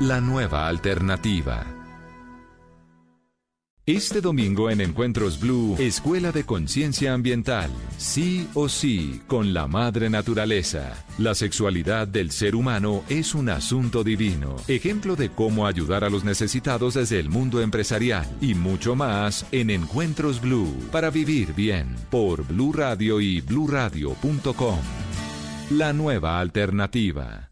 La nueva alternativa. Este domingo en Encuentros Blue, Escuela de Conciencia Ambiental. Sí o sí, con la madre naturaleza. La sexualidad del ser humano es un asunto divino. Ejemplo de cómo ayudar a los necesitados desde el mundo empresarial. Y mucho más en Encuentros Blue. Para vivir bien. Por Blue Radio y bluradio.com. La nueva alternativa.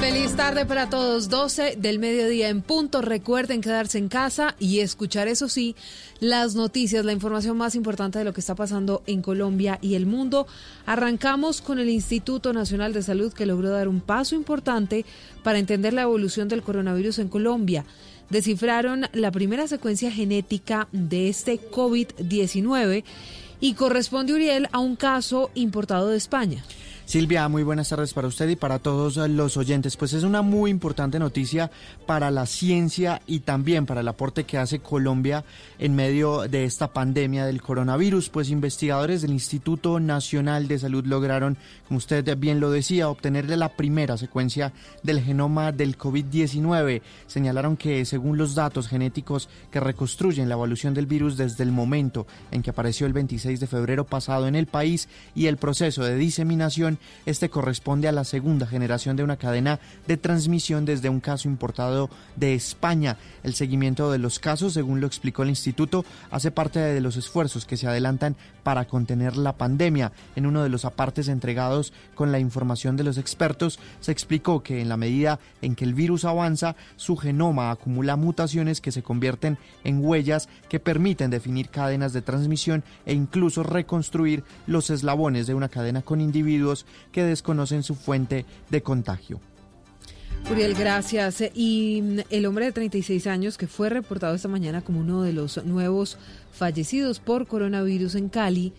Feliz tarde para todos, 12 del mediodía en punto. Recuerden quedarse en casa y escuchar, eso sí, las noticias, la información más importante de lo que está pasando en Colombia y el mundo. Arrancamos con el Instituto Nacional de Salud que logró dar un paso importante para entender la evolución del coronavirus en Colombia descifraron la primera secuencia genética de este COVID-19 y corresponde, Uriel, a un caso importado de España. Silvia, muy buenas tardes para usted y para todos los oyentes. Pues es una muy importante noticia para la ciencia y también para el aporte que hace Colombia en medio de esta pandemia del coronavirus. Pues investigadores del Instituto Nacional de Salud lograron, como usted bien lo decía, obtener la primera secuencia del genoma del COVID-19. Señalaron que según los datos genéticos que reconstruyen la evolución del virus desde el momento en que apareció el 26 de febrero pasado en el país y el proceso de diseminación, este corresponde a la segunda generación de una cadena de transmisión desde un caso importado de España. El seguimiento de los casos, según lo explicó el instituto, hace parte de los esfuerzos que se adelantan para contener la pandemia. En uno de los apartes entregados con la información de los expertos, se explicó que en la medida en que el virus avanza, su genoma acumula mutaciones que se convierten en huellas que permiten definir cadenas de transmisión e incluso reconstruir los eslabones de una cadena con individuos que desconocen su fuente de contagio. Uriel, gracias. Y mm, el hombre de 36 años que fue reportado esta mañana como uno de los nuevos fallecidos por coronavirus en Cali,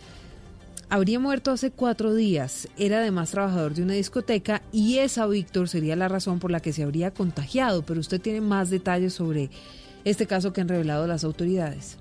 habría muerto hace cuatro días. Era además trabajador de una discoteca y esa, Víctor, sería la razón por la que se habría contagiado. Pero usted tiene más detalles sobre este caso que han revelado las autoridades.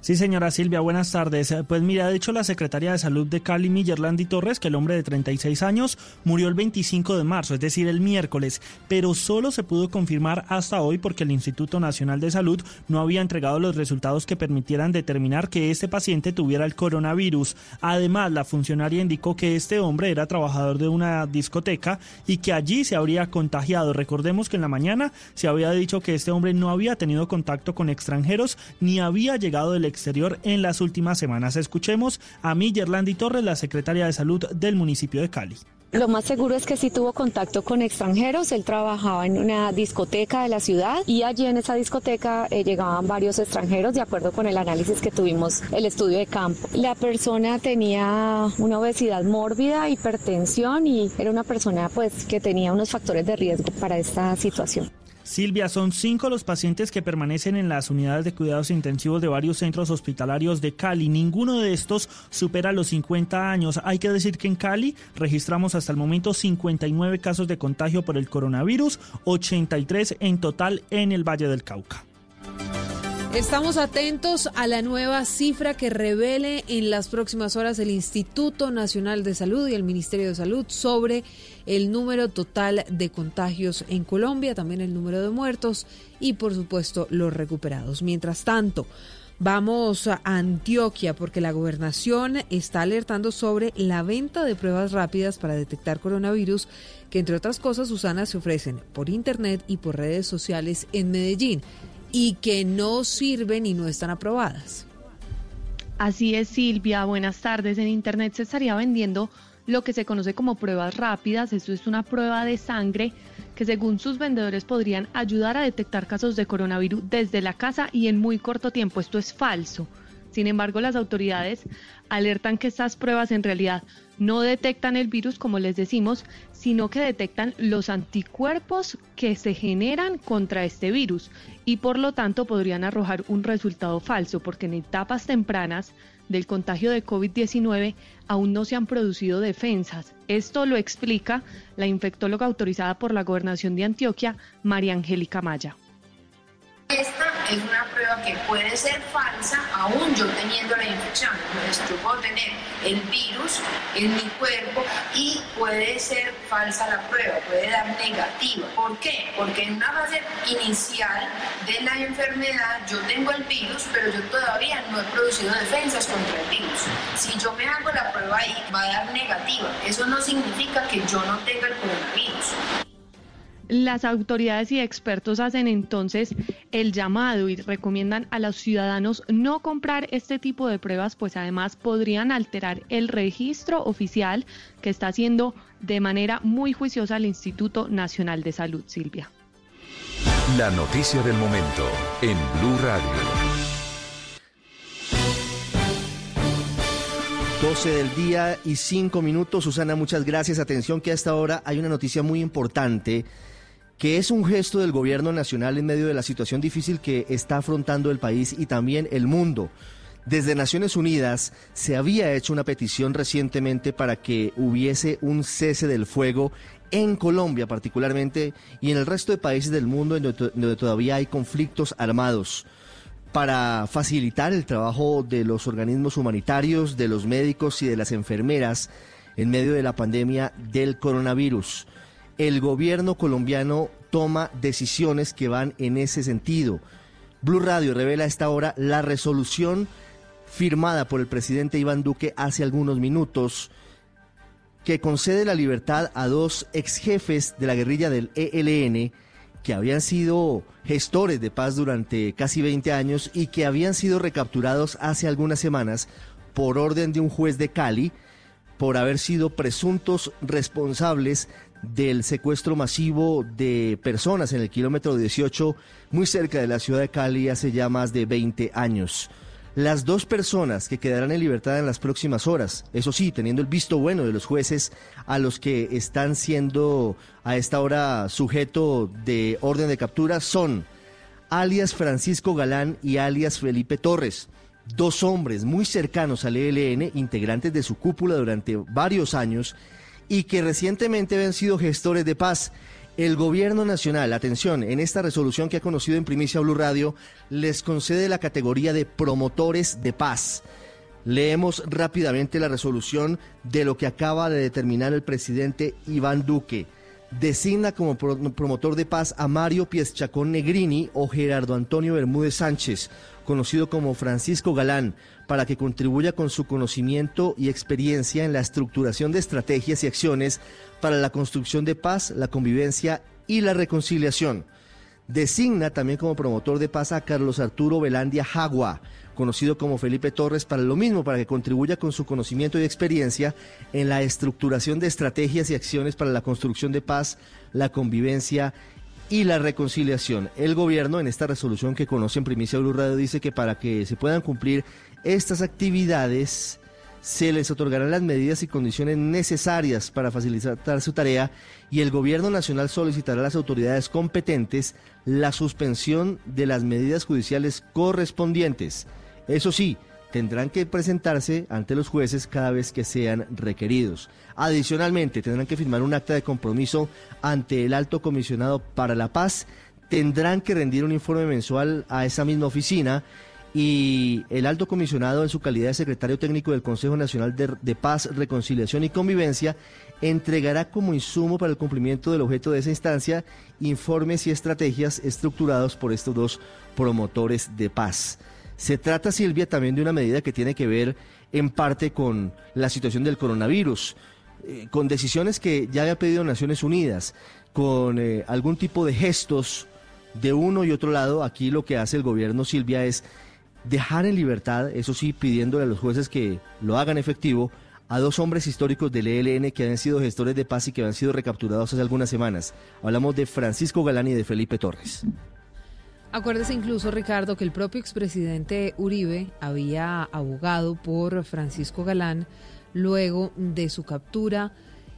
Sí, señora Silvia, buenas tardes. Pues mira, de hecho la secretaria de Salud de Cali, Millerlandi Torres, que el hombre de 36 años murió el 25 de marzo, es decir, el miércoles, pero solo se pudo confirmar hasta hoy porque el Instituto Nacional de Salud no había entregado los resultados que permitieran determinar que este paciente tuviera el coronavirus. Además, la funcionaria indicó que este hombre era trabajador de una discoteca y que allí se habría contagiado. Recordemos que en la mañana se había dicho que este hombre no había tenido contacto con extranjeros ni había llegado del exterior en las últimas semanas. Escuchemos a Millerlandi Torres, la secretaria de Salud del municipio de Cali. Lo más seguro es que sí tuvo contacto con extranjeros. Él trabajaba en una discoteca de la ciudad y allí en esa discoteca eh, llegaban varios extranjeros de acuerdo con el análisis que tuvimos, el estudio de campo. La persona tenía una obesidad mórbida, hipertensión y era una persona pues que tenía unos factores de riesgo para esta situación. Silvia, son cinco los pacientes que permanecen en las unidades de cuidados intensivos de varios centros hospitalarios de Cali. Ninguno de estos supera los 50 años. Hay que decir que en Cali registramos hasta el momento 59 casos de contagio por el coronavirus, 83 en total en el Valle del Cauca. Estamos atentos a la nueva cifra que revele en las próximas horas el Instituto Nacional de Salud y el Ministerio de Salud sobre el número total de contagios en Colombia, también el número de muertos y por supuesto los recuperados. Mientras tanto, Vamos a Antioquia porque la gobernación está alertando sobre la venta de pruebas rápidas para detectar coronavirus que entre otras cosas, Susana, se ofrecen por internet y por redes sociales en Medellín y que no sirven y no están aprobadas. Así es, Silvia. Buenas tardes. En Internet se estaría vendiendo lo que se conoce como pruebas rápidas. Esto es una prueba de sangre que según sus vendedores podrían ayudar a detectar casos de coronavirus desde la casa y en muy corto tiempo. Esto es falso. Sin embargo, las autoridades alertan que estas pruebas en realidad no detectan el virus, como les decimos, sino que detectan los anticuerpos que se generan contra este virus y por lo tanto podrían arrojar un resultado falso, porque en etapas tempranas del contagio de COVID-19 aún no se han producido defensas. Esto lo explica la infectóloga autorizada por la gobernación de Antioquia, María Angélica Maya. Esta es una prueba que puede ser falsa aún yo teniendo la infección. Entonces yo puedo tener el virus en mi cuerpo y puede ser falsa la prueba, puede dar negativa. ¿Por qué? Porque en una fase inicial de la enfermedad yo tengo el virus, pero yo todavía no he producido defensas contra el virus. Si yo me hago la prueba ahí, va a dar negativa. Eso no significa que yo no tenga el coronavirus. Las autoridades y expertos hacen entonces el llamado y recomiendan a los ciudadanos no comprar este tipo de pruebas, pues además podrían alterar el registro oficial que está haciendo de manera muy juiciosa el Instituto Nacional de Salud, Silvia. La noticia del momento en Blue Radio. 12 del día y 5 minutos. Susana, muchas gracias. Atención que a esta hora hay una noticia muy importante que es un gesto del gobierno nacional en medio de la situación difícil que está afrontando el país y también el mundo. Desde Naciones Unidas se había hecho una petición recientemente para que hubiese un cese del fuego en Colombia particularmente y en el resto de países del mundo donde, todavía hay conflictos armados para facilitar el trabajo de los organismos humanitarios, de los médicos y de las enfermeras en medio de la pandemia del coronavirus el gobierno colombiano toma decisiones que van en ese sentido. Blue Radio revela a esta hora la resolución firmada por el presidente Iván Duque hace algunos minutos que concede la libertad a dos ex jefes de la guerrilla del ELN que habían sido gestores de paz durante casi 20 años y que habían sido recapturados hace algunas semanas por orden de un juez de Cali por haber sido presuntos responsables del secuestro masivo de personas en el kilómetro 18, muy cerca de la ciudad de Cali, hace ya más de 20 años. Las dos personas que quedarán en libertad en las próximas horas, eso sí, teniendo el visto bueno de los jueces a los que están siendo a esta hora sujeto de orden de captura, son alias Francisco Galán y alias Felipe Torres dos hombres muy cercanos al ELN, integrantes de su cúpula durante varios años y que recientemente habían sido gestores de paz. El gobierno nacional, atención, en esta resolución que ha conocido en primicia Blue Radio, les concede la categoría de promotores de paz. Leemos rápidamente la resolución de lo que acaba de determinar el presidente Iván Duque. Designa como promotor de paz a Mario Pieschacón Negrini o Gerardo Antonio Bermúdez Sánchez, conocido como Francisco Galán, para que contribuya con su conocimiento y experiencia en la estructuración de estrategias y acciones para la construcción de paz, la convivencia y la reconciliación. Designa también como promotor de paz a Carlos Arturo Velandia Jagua, conocido como Felipe Torres, para lo mismo, para que contribuya con su conocimiento y experiencia en la estructuración de estrategias y acciones para la construcción de paz, la convivencia y la reconciliación. El gobierno en esta resolución que conoce en Primicia Blue Radio dice que para que se puedan cumplir estas actividades se les otorgarán las medidas y condiciones necesarias para facilitar su tarea y el gobierno nacional solicitará a las autoridades competentes la suspensión de las medidas judiciales correspondientes. Eso sí, tendrán que presentarse ante los jueces cada vez que sean requeridos. Adicionalmente, tendrán que firmar un acta de compromiso ante el alto comisionado para la paz, tendrán que rendir un informe mensual a esa misma oficina y el alto comisionado en su calidad de secretario técnico del Consejo Nacional de, Paz, Reconciliación y Convivencia entregará como insumo para el cumplimiento del objeto de esa instancia informes y estrategias estructurados por estos dos promotores de paz. Se trata, Silvia, también de una medida que tiene que ver en parte con la situación del coronavirus, eh, con decisiones que ya había pedido Naciones Unidas, con eh, algún tipo de gestos de uno y otro lado. Aquí lo que hace el gobierno, Silvia, es dejar en libertad, eso sí, pidiéndole a los jueces que lo hagan efectivo, a dos hombres históricos del ELN que han sido gestores de paz y que han sido recapturados hace algunas semanas. Hablamos de Francisco Galán y de Felipe Torres. Acuérdese incluso, Ricardo, que el propio expresidente Uribe había abogado por Francisco Galán luego de su captura.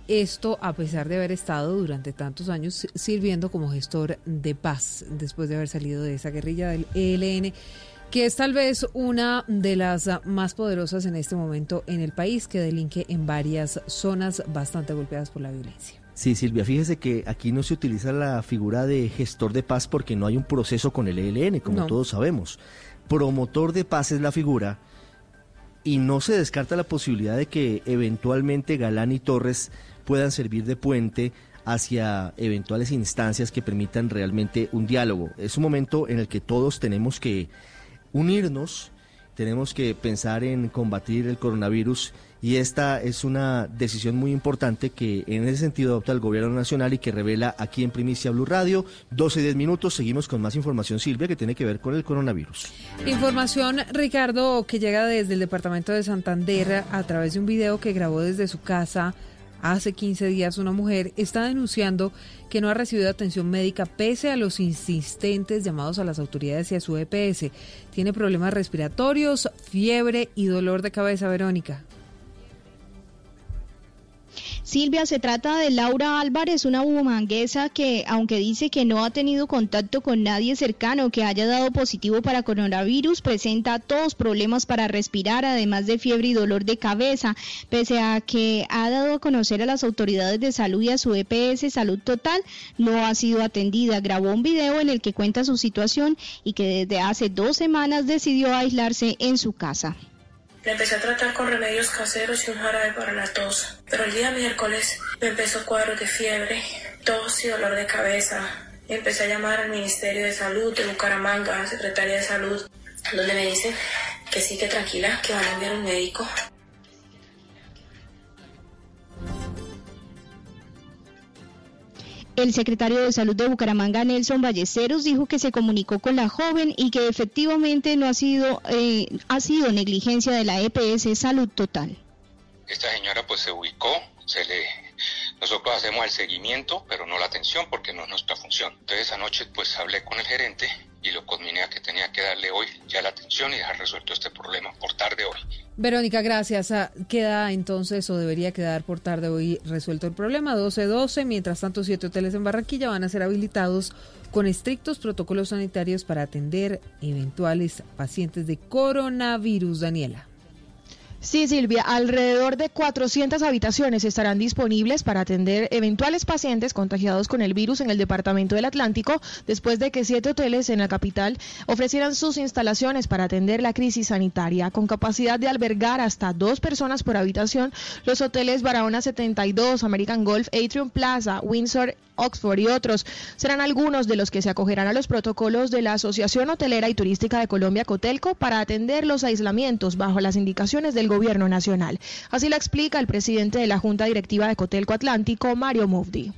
Esto a pesar de haber estado durante tantos años sirviendo como gestor de paz después de haber salido de esa guerrilla del ELN, que es tal vez una de las más poderosas en este momento en el país, que delinque en varias zonas bastante golpeadas por la violencia. Sí, Silvia, fíjese que aquí no se utiliza la figura de gestor de paz porque no hay un proceso con el ELN, como todos sabemos. Promotor de paz es la figura y no se descarta la posibilidad de que eventualmente Galán y Torres puedan servir de puente hacia eventuales instancias que permitan realmente un diálogo. Es un momento en el que todos tenemos que unirnos, tenemos que pensar en combatir el coronavirus y esta es una decisión muy importante que en ese sentido adopta el gobierno nacional y que revela aquí en Primicia Blue Radio. 12 y 10 minutos, seguimos con más información, Silvia, que tiene que ver con el coronavirus. Información, Ricardo, que llega desde el departamento de Santander a través de un video que grabó desde su casa hace 15 días una mujer está denunciando que no ha recibido atención médica pese a los insistentes llamados a las autoridades y a su EPS. Tiene problemas respiratorios, fiebre y dolor de cabeza, Verónica. Silvia, se trata de Laura Álvarez, una bumanguesa que, aunque dice que no ha tenido contacto con nadie cercano que haya dado positivo para coronavirus, presenta todos problemas para respirar, además de fiebre y dolor de cabeza, pese a que ha dado a conocer a las autoridades de salud y a su EPS Salud Total, no ha sido atendida. Grabó un video en el que cuenta su situación y que desde hace dos semanas decidió aislarse en su casa. Le empecé a tratar con remedios caseros y un jarabe para la tos. Pero el día miércoles me empezó cuadros de fiebre, tos y dolor de cabeza. Empecé a llamar al Ministerio de Salud de Bucaramanga, Secretaría de Salud, donde me dicen que sí, que tranquila, que van a enviar un médico. El secretario de Salud de Bucaramanga, Nelson Ballesteros, dijo que se comunicó con la joven y que efectivamente no ha sido, eh, ha sido negligencia de la EPS Salud Total. Esta señora pues se ubicó, se le nosotros hacemos el seguimiento, pero no la atención porque no es nuestra función. Entonces anoche pues hablé con el gerente y lo conminé a que tenía que darle hoy ya la atención y dejar resuelto este problema por tarde hoy. Verónica, gracias. Ah, queda entonces o debería quedar por tarde hoy resuelto el problema. 12-12, mientras tanto siete hoteles en Barranquilla van a ser habilitados con estrictos protocolos sanitarios para atender eventuales pacientes de coronavirus. Daniela. Sí, Silvia, alrededor de 400 habitaciones estarán disponibles para atender eventuales pacientes contagiados con el virus en el departamento del Atlántico, después de que siete hoteles en la capital ofrecieran sus instalaciones para atender la crisis sanitaria. Con capacidad de albergar hasta dos personas por habitación, los hoteles Barahona 72, American Golf, Atrium Plaza, Windsor, Oxford y otros serán algunos de los que se acogerán a los protocolos de la Asociación Hotelera y Turística de Colombia, Cotelco, para atender los aislamientos bajo las indicaciones del gobierno nacional. Así lo explica el presidente de la Junta Directiva de Cotelco Atlántico, Mario Mufdi.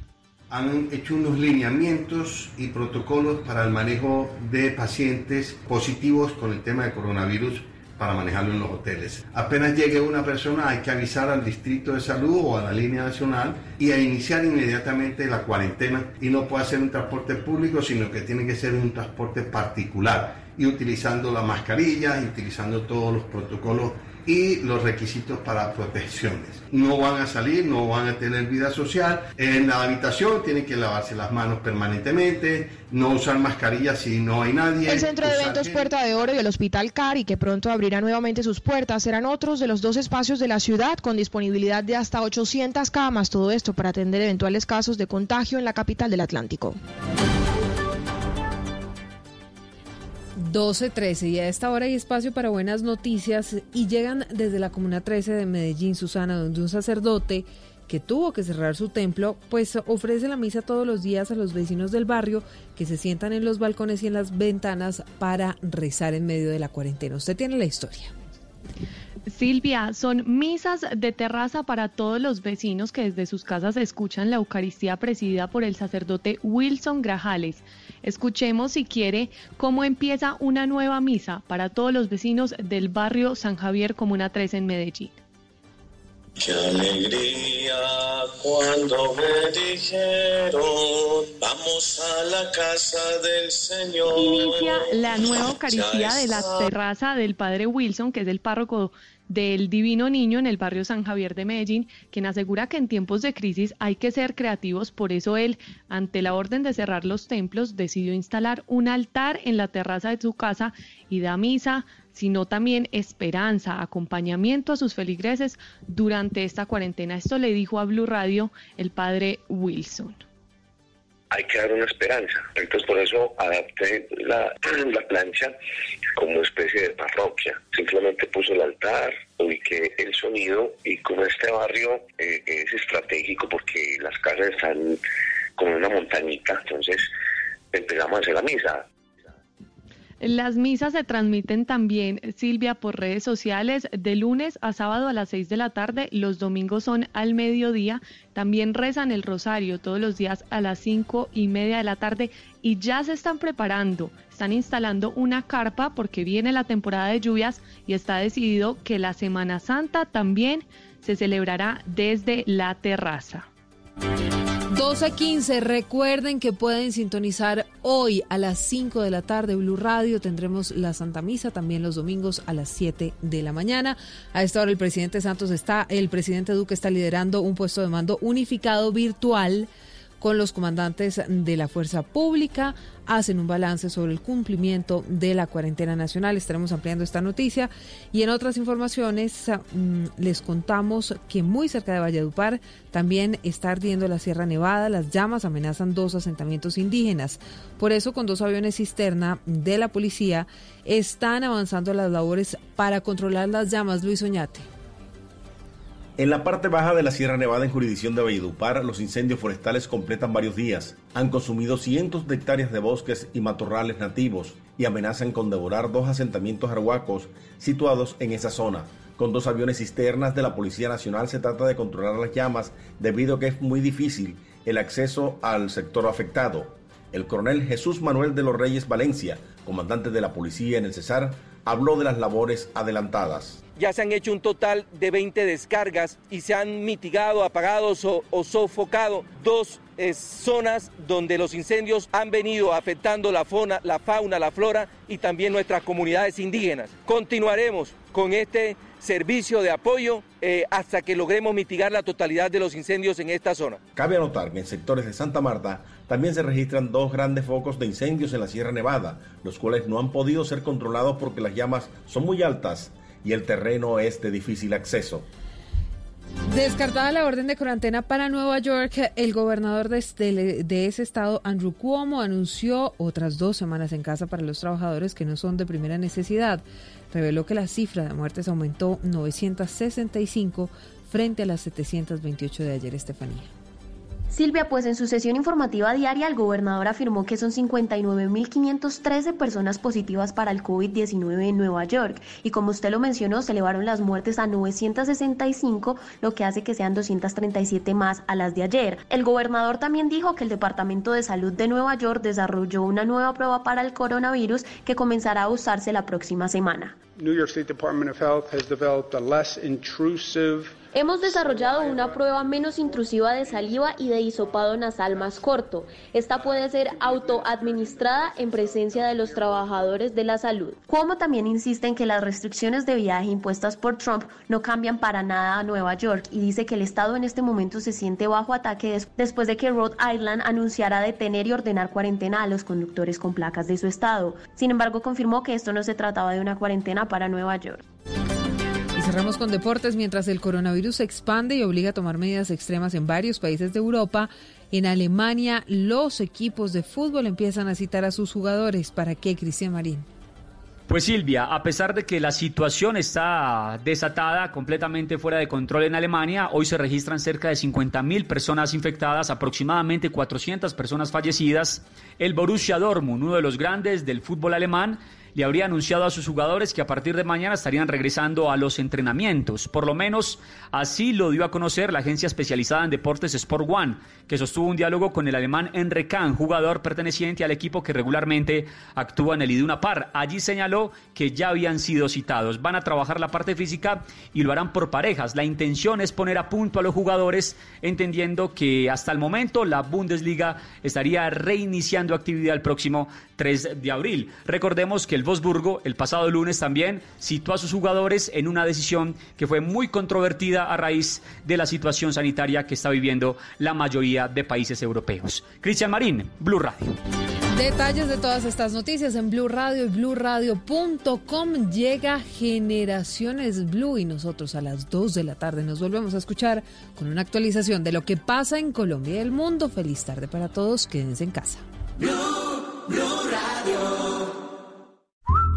Han hecho unos lineamientos y protocolos para el manejo de pacientes positivos con el tema de coronavirus para manejarlo en los hoteles. Apenas llegue una persona hay que avisar al distrito de salud o a la línea nacional y a iniciar inmediatamente la cuarentena y no puede ser un transporte público sino que tiene que ser un transporte particular y utilizando la mascarilla y utilizando todos los protocolos y los requisitos para protecciones. No van a salir, no van a tener vida social. En la habitación tienen que lavarse las manos permanentemente, no usar mascarilla si no hay nadie. El Centro de Eventos Puerta de Oro y el Hospital Cari, que pronto abrirá nuevamente sus puertas, serán otros de los dos espacios de la ciudad con disponibilidad de hasta 800 camas. Todo esto para atender eventuales casos de contagio en la capital del Atlántico. 12.13 y a esta hora hay espacio para buenas noticias y llegan desde la Comuna 13 de Medellín, Susana, donde un sacerdote que tuvo que cerrar su templo, pues ofrece la misa todos los días a los vecinos del barrio que se sientan en los balcones y en las ventanas para rezar en medio de la cuarentena. Usted tiene la historia. Silvia, son misas de terraza para todos los vecinos que desde sus casas escuchan la Eucaristía presidida por el sacerdote Wilson Grajales. Escuchemos, si quiere, cómo empieza una nueva misa para todos los vecinos del barrio San Javier, Comuna 3 en Medellín. Qué alegría cuando me dijeron, vamos a la casa del Señor. Inicia la nueva Eucaristía de la terraza del Padre Wilson, que es el párroco del Divino Niño en el barrio San Javier de Medellín, quien asegura que en tiempos de crisis hay que ser creativos, por eso él, ante la orden de cerrar los templos, decidió instalar un altar en la terraza de su casa y da misa, sino también esperanza, acompañamiento a sus feligreses durante esta cuarentena. Esto le dijo a Blue Radio el padre Wilson hay que dar una esperanza. Entonces por eso adapté la, la plancha como especie de parroquia. Simplemente puso el altar, ubiqué el sonido y como este barrio eh, es estratégico porque las casas están como una montañita, entonces empezamos a hacer la misa. Las misas se transmiten también, Silvia, por redes sociales de lunes a sábado a las 6 de la tarde. Los domingos son al mediodía. También rezan el rosario todos los días a las cinco y media de la tarde y ya se están preparando. Están instalando una carpa porque viene la temporada de lluvias y está decidido que la Semana Santa también se celebrará desde la terraza. 12.15, recuerden que pueden sintonizar hoy a las 5 de la tarde Blue Radio, tendremos la Santa Misa también los domingos a las 7 de la mañana. A esta hora el presidente Santos está, el presidente Duque está liderando un puesto de mando unificado virtual con los comandantes de la fuerza pública, hacen un balance sobre el cumplimiento de la cuarentena nacional. Estaremos ampliando esta noticia y en otras informaciones mm, les contamos que muy cerca de Valledupar también está ardiendo la Sierra Nevada. Las llamas amenazan dos asentamientos indígenas. Por eso, con dos aviones cisterna de la policía, están avanzando las labores para controlar las llamas. Luis Oñate. En la parte baja de la Sierra Nevada en jurisdicción de Valledupar, los incendios forestales completan varios días. Han consumido cientos de hectáreas de bosques y matorrales nativos y amenazan con devorar dos asentamientos arhuacos situados en esa zona. Con dos aviones cisternas de la Policía Nacional se trata de controlar las llamas debido a que es muy difícil el acceso al sector afectado. El coronel Jesús Manuel de los Reyes Valencia, comandante de la policía en el Cesar, habló de las labores adelantadas ya se han hecho un total de 20 descargas y se han mitigado, apagado o, sofocado dos eh, zonas donde los incendios han venido afectando la fauna, la fauna, la flora y también nuestras comunidades indígenas. Continuaremos con este servicio de apoyo eh, hasta que logremos mitigar la totalidad de los incendios en esta zona. Cabe anotar que en sectores de Santa Marta también se registran dos grandes focos de incendios en la Sierra Nevada, los cuales no han podido ser controlados porque las llamas son muy altas y el terreno es de difícil acceso. Descartada la orden de cuarentena para Nueva York, el gobernador de, este, de, ese estado, Andrew Cuomo, anunció otras dos semanas en casa para los trabajadores que no son de primera necesidad. Reveló que la cifra de muertes aumentó 965 frente a las 728 de ayer, Estefanía. Silvia, pues en su sesión informativa diaria el gobernador afirmó que son 59.513 personas positivas para el COVID-19 en Nueva York y como usted lo mencionó, se elevaron las muertes a 965, lo que hace que sean 237 más a las de ayer. El gobernador también dijo que el Departamento de Salud de Nueva York desarrolló una nueva prueba para el coronavirus que comenzará a usarse la próxima semana. New York State Department of Health has developed a less intrusive Hemos desarrollado una prueba menos intrusiva de saliva y de hisopado nasal más corto. Esta puede ser autoadministrada en presencia de los trabajadores de la salud. Como también insiste en que las restricciones de viaje impuestas por Trump no cambian para nada a Nueva York y dice que el Estado en este momento se siente bajo ataque después de que Rhode Island anunciara detener y ordenar cuarentena a los conductores con placas de su estado. Sin embargo, confirmó que esto no se trataba de una cuarentena para Nueva York. Cerramos con deportes. Mientras el coronavirus se expande y obliga a tomar medidas extremas en varios países de Europa, en Alemania los equipos de fútbol empiezan a citar a sus jugadores. ¿Para qué, Cristian Marín? Pues Silvia, a pesar de que la situación está desatada, completamente fuera de control en Alemania, hoy se registran cerca de 50 mil personas infectadas, aproximadamente 400 personas fallecidas. El Borussia Dortmund, uno de los grandes del fútbol alemán, le habría anunciado a sus jugadores que a partir de mañana estarían regresando a los entrenamientos. Por lo menos así lo dio a conocer la agencia especializada en deportes Sport One, que sostuvo un diálogo con el alemán Enre Kahn, jugador perteneciente al equipo que regularmente actúa en el Iduna Par. Allí señaló que ya habían sido citados. Van a trabajar la parte física y lo harán por parejas. La intención es poner a punto a los jugadores, entendiendo que hasta el momento la Bundesliga estaría reiniciando actividad el próximo 3 de abril. Recordemos que el Wolfsburgo el pasado lunes también citó a sus jugadores en una decisión que fue muy controvertida a raíz de la situación sanitaria que está viviendo la mayoría de países europeos. Cristian Marín, Blue Radio. Detalles de todas estas noticias en Blue Radio y bluradio.com llega Generaciones Blue y nosotros a las 2 de la tarde nos volvemos a escuchar con una actualización de lo que pasa en Colombia y el mundo. Feliz tarde para todos, quédense en casa.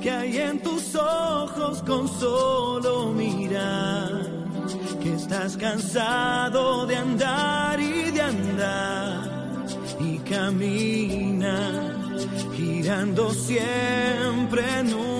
Que hay en tus ojos con solo mirar que estás cansado de andar y de andar y camina girando siempre en un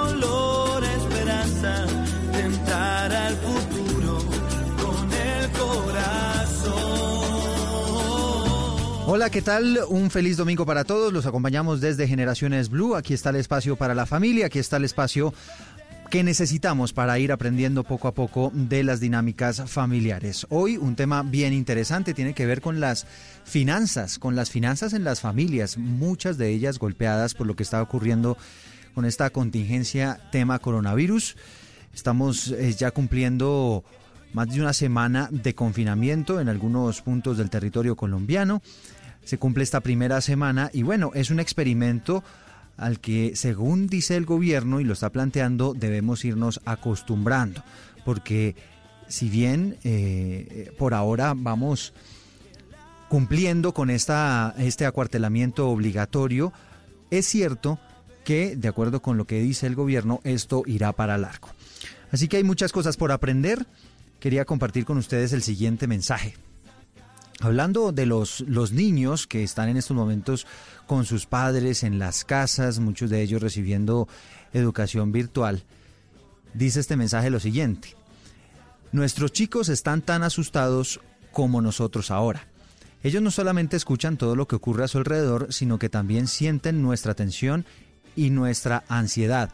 Hola, ¿qué tal? Un feliz domingo para todos. Los acompañamos desde Generaciones Blue. Aquí está el espacio para la familia, aquí está el espacio que necesitamos para ir aprendiendo poco a poco de las dinámicas familiares. Hoy un tema bien interesante tiene que ver con las finanzas, con las finanzas en las familias, muchas de ellas golpeadas por lo que está ocurriendo con esta contingencia tema coronavirus. Estamos eh, ya cumpliendo más de una semana de confinamiento en algunos puntos del territorio colombiano. Se cumple esta primera semana y bueno, es un experimento al que, según dice el gobierno y lo está planteando, debemos irnos acostumbrando, porque si bien eh, por ahora vamos cumpliendo con esta, este acuartelamiento obligatorio, es cierto que, de acuerdo con lo que dice el gobierno, esto irá para largo. Así que hay muchas cosas por aprender. Quería compartir con ustedes el siguiente mensaje. Hablando de los, los niños que están en estos momentos con sus padres en las casas, muchos de ellos recibiendo educación virtual, dice este mensaje lo siguiente. Nuestros chicos están tan asustados como nosotros ahora. Ellos no solamente escuchan todo lo que ocurre a su alrededor, sino que también sienten nuestra tensión y nuestra ansiedad.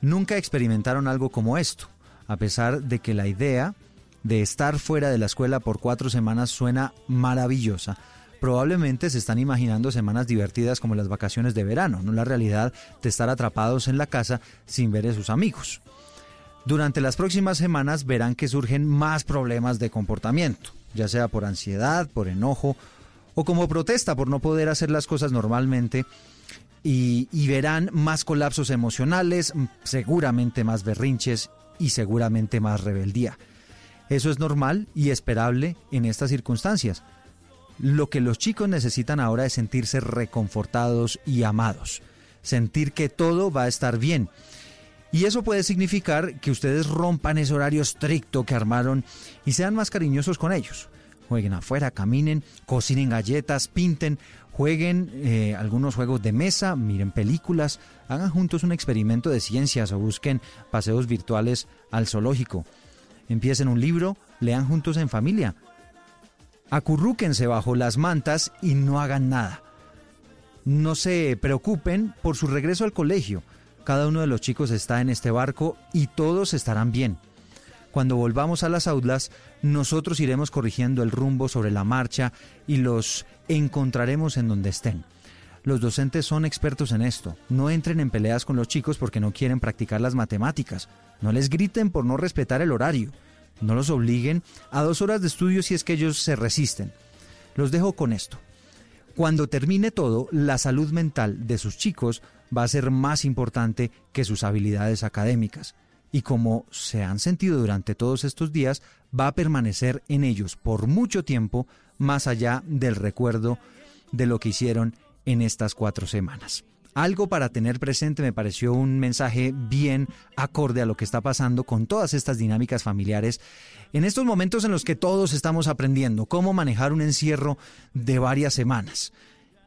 Nunca experimentaron algo como esto, a pesar de que la idea de estar fuera de la escuela por cuatro semanas suena maravillosa. Probablemente se están imaginando semanas divertidas como las vacaciones de verano, no la realidad de estar atrapados en la casa sin ver a sus amigos. Durante las próximas semanas verán que surgen más problemas de comportamiento, ya sea por ansiedad, por enojo o como protesta por no poder hacer las cosas normalmente y, verán más colapsos emocionales, seguramente más berrinches y seguramente más rebeldía. Eso es normal y esperable en estas circunstancias. Lo que los chicos necesitan ahora es sentirse reconfortados y amados, sentir que todo va a estar bien. Y eso puede significar que ustedes rompan ese horario estricto que armaron y sean más cariñosos con ellos. Jueguen afuera, caminen, cocinen galletas, pinten Jueguen eh, algunos juegos de mesa, miren películas, hagan juntos un experimento de ciencias o busquen paseos virtuales al zoológico. Empiecen un libro, lean juntos en familia. Acurrúquense bajo las mantas y no hagan nada. No se preocupen por su regreso al colegio. Cada uno de los chicos está en este barco y todos estarán bien. Cuando volvamos a las aulas, nosotros iremos corrigiendo el rumbo sobre la marcha y los encontraremos en donde estén. Los docentes son expertos en esto. No entren en peleas con los chicos porque no quieren practicar las matemáticas. No les griten por no respetar el horario. No los obliguen a dos horas de estudio si es que ellos se resisten. Los dejo con esto. Cuando termine todo, la salud mental de sus chicos va a ser más importante que sus habilidades académicas y como se han sentido durante todos estos días, va a permanecer en ellos por mucho tiempo, más allá del recuerdo de lo que hicieron en estas cuatro semanas. Algo para tener presente me pareció un mensaje bien acorde a lo que está pasando con todas estas dinámicas familiares en estos momentos en los que todos estamos aprendiendo cómo manejar un encierro de varias semanas.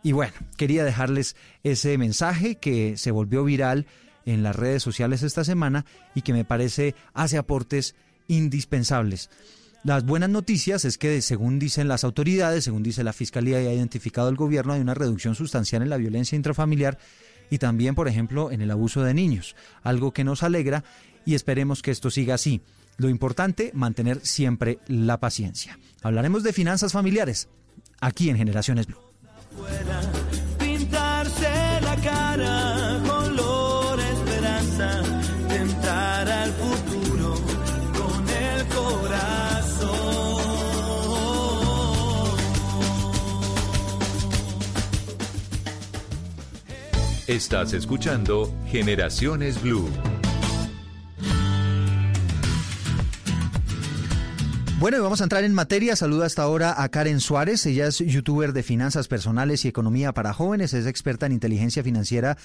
Y bueno, quería dejarles ese mensaje que se volvió viral en las redes sociales esta semana y que me parece hace aportes indispensables. Las buenas noticias es que, según dicen las autoridades, según dice la Fiscalía y ha identificado el gobierno, hay una reducción sustancial en la violencia intrafamiliar y también, por ejemplo, en el abuso de niños, algo que nos alegra y esperemos que esto siga así. Lo importante, mantener siempre la paciencia. Hablaremos de finanzas familiares aquí en Generaciones Blue. Estás escuchando Generaciones Blue. Bueno, y vamos a entrar en materia. Saluda hasta ahora a Karen Suárez. Ella es youtuber de finanzas personales y economía para jóvenes. Es experta en inteligencia financiera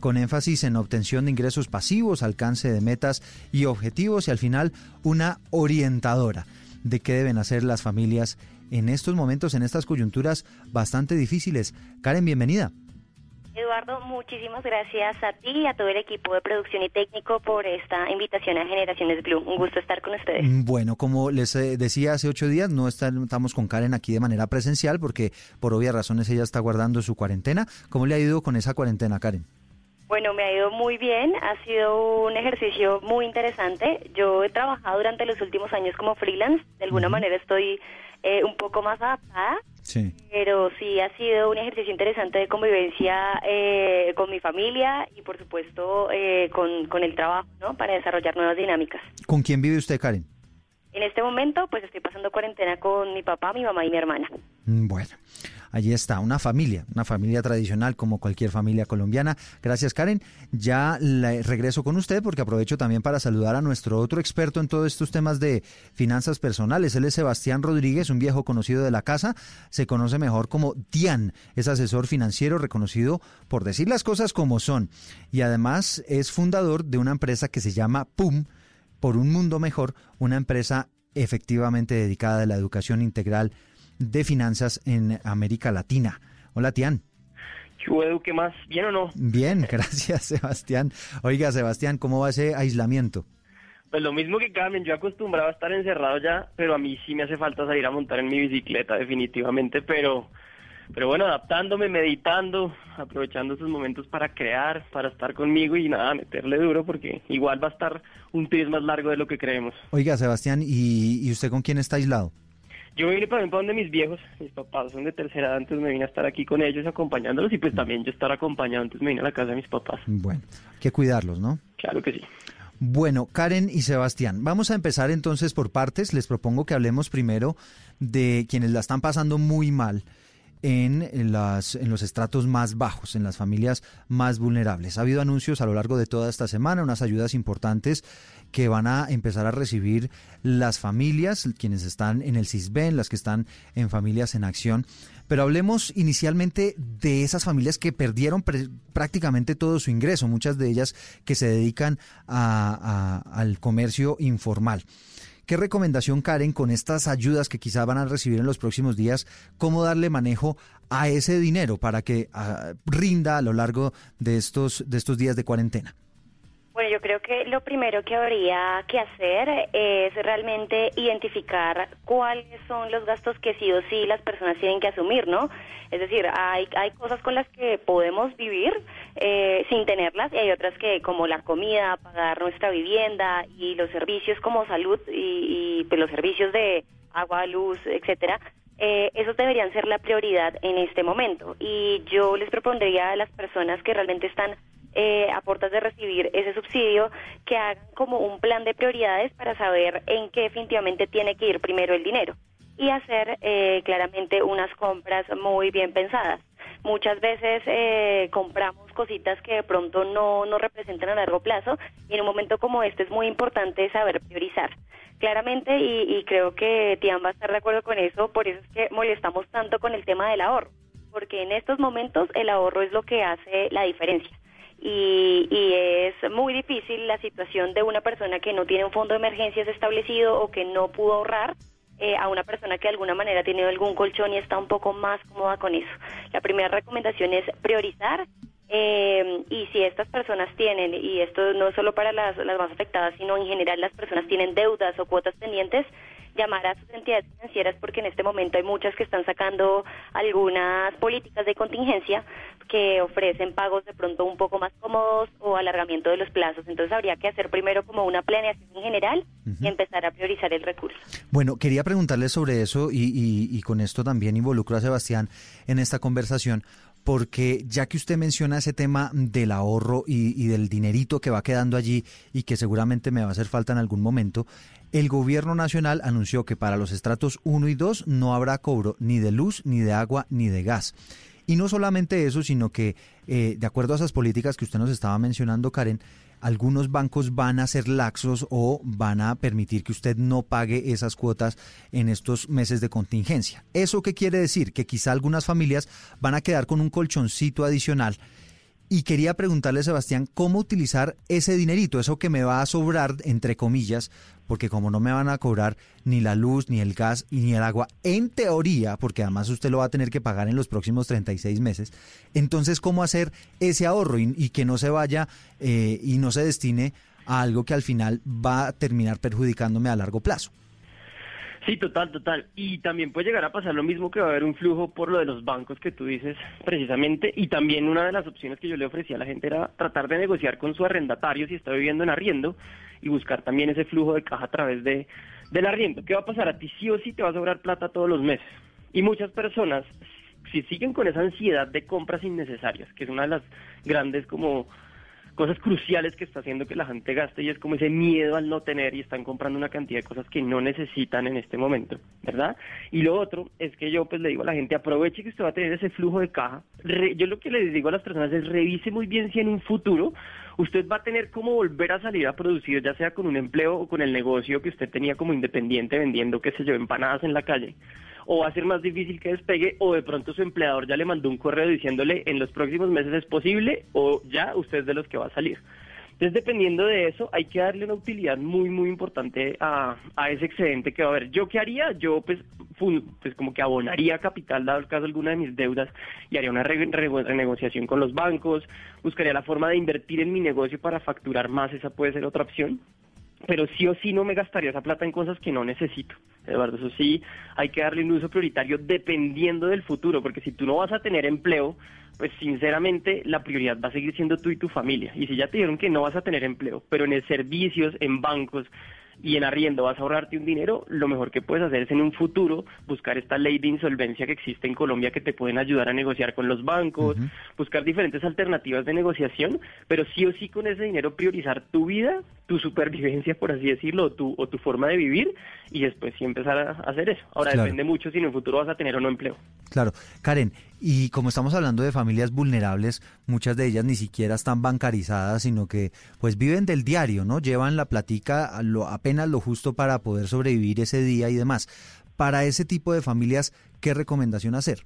con énfasis en obtención de ingresos pasivos, alcance de metas y objetivos y al final una orientadora de qué deben hacer las familias en estos momentos, en estas coyunturas bastante difíciles. Karen, bienvenida. Eduardo, muchísimas gracias a ti y a todo el equipo de producción y técnico por esta invitación a Generaciones Blue. Un gusto estar con ustedes. Mm, bueno, como les eh, decía hace ocho días, no estamos con Karen aquí de manera presencial porque por obvias razones ella está guardando su cuarentena. ¿Cómo le ha ido con esa cuarentena, Karen? Bueno, me ha ido muy bien, ha sido un ejercicio muy interesante. Yo he trabajado durante los últimos años como freelance, de alguna manera estoy eh, un poco más adaptada Sí. Pero sí ha sido un ejercicio interesante de convivencia eh, con mi familia y por supuesto eh, con, con, el trabajo, ¿no? Para desarrollar nuevas dinámicas. ¿Con quién vive usted, Karen? En este momento, pues estoy pasando cuarentena con mi papá, mi mamá y mi hermana. Mm, bueno, allí está, una familia, una familia tradicional como cualquier familia colombiana. Gracias, Karen. Ya regreso con usted porque aprovecho también para saludar a nuestro otro experto en todos estos temas de finanzas personales. Él es Sebastián Rodríguez, un viejo conocido de la casa. Se conoce mejor como Tian. Es asesor financiero reconocido por decir las cosas como son. Y además es fundador de una empresa que se llama PUM por un mundo mejor, una empresa efectivamente dedicada a la educación integral de finanzas en América Latina. Hola, Tian. ¿Qué más? ¿Bien o no? Bien, gracias, Sebastián. Oiga, Sebastián, ¿cómo va ese aislamiento? Pues lo mismo que Carmen, yo acostumbrado a estar encerrado ya, pero a mí sí me hace falta salir a montar en mi bicicleta, definitivamente, pero pero bueno, adaptándome, meditando, aprovechando esos momentos para crear, para estar conmigo y nada, meterle duro porque igual va a estar un tris más largo de lo que creemos. Oiga, Sebastián, ¿y, usted con quién está aislado? Yo vine para donde mis viejos, mis papás son de tercera edad, entonces me vine a estar aquí con ellos acompañándolos y pues también yo estar acompañado, entonces me vine a la casa de mis papás. Bueno, hay que cuidarlos, ¿no? Claro que sí. Bueno, Karen y Sebastián, vamos a empezar entonces por partes. Les propongo que hablemos primero de quienes la están pasando muy mal en, los estratos más bajos, en las familias más vulnerables. Ha habido anuncios a lo largo de toda esta semana, unas ayudas importantes que van a empezar a recibir las familias, quienes están en el CISBEN, las que están en familias en acción. Pero hablemos inicialmente de esas familias que perdieron prácticamente todo su ingreso, muchas de ellas que se dedican al comercio informal. ¿Qué recomendación, Karen, con estas ayudas que quizá van a recibir en los próximos días, cómo darle manejo a ese dinero para que ah, rinda a lo largo de estos, de estos días de cuarentena? Bueno, yo creo que lo primero que habría que hacer es realmente identificar cuáles son los gastos que sí o sí las personas tienen que asumir, ¿no? Es decir, hay, hay cosas con las que podemos vivir eh, sin tenerlas y hay otras que como la comida, pagar nuestra vivienda y los servicios como salud y, pues, los servicios de agua, luz, etcétera, eh, esos deberían ser la prioridad en este momento. Y yo les propondría a las personas que realmente están eh, a de recibir ese subsidio, que hagan como un plan de prioridades para saber en qué definitivamente tiene que ir primero el dinero y hacer eh, claramente unas compras muy bien pensadas. Muchas veces eh, compramos cositas que de pronto no nos representan a largo plazo y en un momento como este es muy importante saber priorizar. Claramente, y, y creo que Tian va a estar de acuerdo con eso, por eso es que molestamos tanto con el tema del ahorro, porque en estos momentos el ahorro es lo que hace la diferencia y, es muy difícil la situación de una persona que no tiene un fondo de emergencias establecido o que no pudo ahorrar eh, a una persona que de alguna manera tiene algún colchón y está un poco más cómoda con eso. La primera recomendación es priorizar eh, y si estas personas tienen, y esto no solo para las, las más afectadas, sino en general las personas tienen deudas o cuotas pendientes, llamar a sus entidades financieras porque en este momento hay muchas que están sacando algunas políticas de contingencia que ofrecen pagos de pronto un poco más cómodos o alargamiento de los plazos. Entonces habría que hacer primero como una planeación en general y empezar a priorizar el recurso. Bueno, quería preguntarle sobre eso y, y, y con esto también involucro a Sebastián en esta conversación porque ya que usted menciona ese tema del ahorro y, del dinerito que va quedando allí y que seguramente me va a hacer falta en algún momento, el gobierno nacional anunció que para los estratos 1 y 2 no habrá cobro ni de luz, ni de agua, ni de gas. Y no solamente eso, sino que eh, de acuerdo a esas políticas que usted nos estaba mencionando, Karen, algunos bancos van a ser laxos o van a permitir que usted no pague esas cuotas en estos meses de contingencia. ¿Eso qué quiere decir? Que quizá algunas familias van a quedar con un colchoncito adicional y quería preguntarle, Sebastián, cómo utilizar ese dinerito, eso que me va a sobrar, entre comillas, porque como no me van a cobrar ni la luz, ni el gas y ni el agua, en teoría, porque además usted lo va a tener que pagar en los próximos 36 meses, entonces, ¿cómo hacer ese ahorro y, que no se vaya eh, y no se destine a algo que al final va a terminar perjudicándome a largo plazo? Sí, total, total. Y también puede llegar a pasar lo mismo que va a haber un flujo por lo de los bancos que tú dices precisamente. Y también una de las opciones que yo le ofrecía a la gente era tratar de negociar con su arrendatario si está viviendo en arriendo y buscar también ese flujo de caja a través de, del arriendo. ¿Qué va a pasar? A ti sí o sí te va a sobrar plata todos los meses. Y muchas personas, si siguen con esa ansiedad de compras innecesarias, que es una de las grandes como cosas cruciales que está haciendo que la gente gaste y es como ese miedo al no tener y están comprando una cantidad de cosas que no necesitan en este momento, ¿verdad? Y lo otro es que yo pues le digo a la gente, aproveche que usted va a tener ese flujo de caja. yo lo que les digo a las personas es revise muy bien si en un futuro usted va a tener cómo volver a salir a producir, ya sea con un empleo o con el negocio que usted tenía como independiente vendiendo, qué sé yo, empanadas en la calle o va a ser más difícil que despegue o de pronto su empleador ya le mandó un correo diciéndole en los próximos meses es posible o ya usted es de los que va a salir. Entonces, dependiendo de eso, hay que darle una utilidad muy, muy importante a, ese excedente que va a haber. ¿Yo qué haría? Yo, pues, pues como que abonaría capital, dado el caso de alguna de mis deudas, y haría una renegociación con los bancos, buscaría la forma de invertir en mi negocio para facturar más, esa puede ser otra opción pero sí o sí no me gastaría esa plata en cosas que no necesito. Eduardo, eso sí, hay que darle un uso prioritario dependiendo del futuro, porque si tú no vas a tener empleo, pues sinceramente la prioridad va a seguir siendo tú y tu familia. Y si ya te dijeron que no vas a tener empleo, pero en el servicios, en bancos, y en arriendo vas a ahorrarte un dinero, lo mejor que puedes hacer es en un futuro buscar esta ley de insolvencia que existe en Colombia que te pueden ayudar a negociar con los bancos, buscar diferentes alternativas de negociación, pero sí o sí con ese dinero priorizar tu vida, tu supervivencia, por así decirlo, o tu, o tu forma de vivir y después sí empezar a hacer eso. Ahora depende mucho si en un futuro vas a tener o no empleo. Claro. Karen, y como estamos hablando de familias vulnerables, muchas de ellas ni siquiera están bancarizadas, sino que pues viven del diario, ¿no? Llevan la platica a lo, apenas lo justo para poder sobrevivir ese día y demás. Para ese tipo de familias, ¿qué recomendación hacer?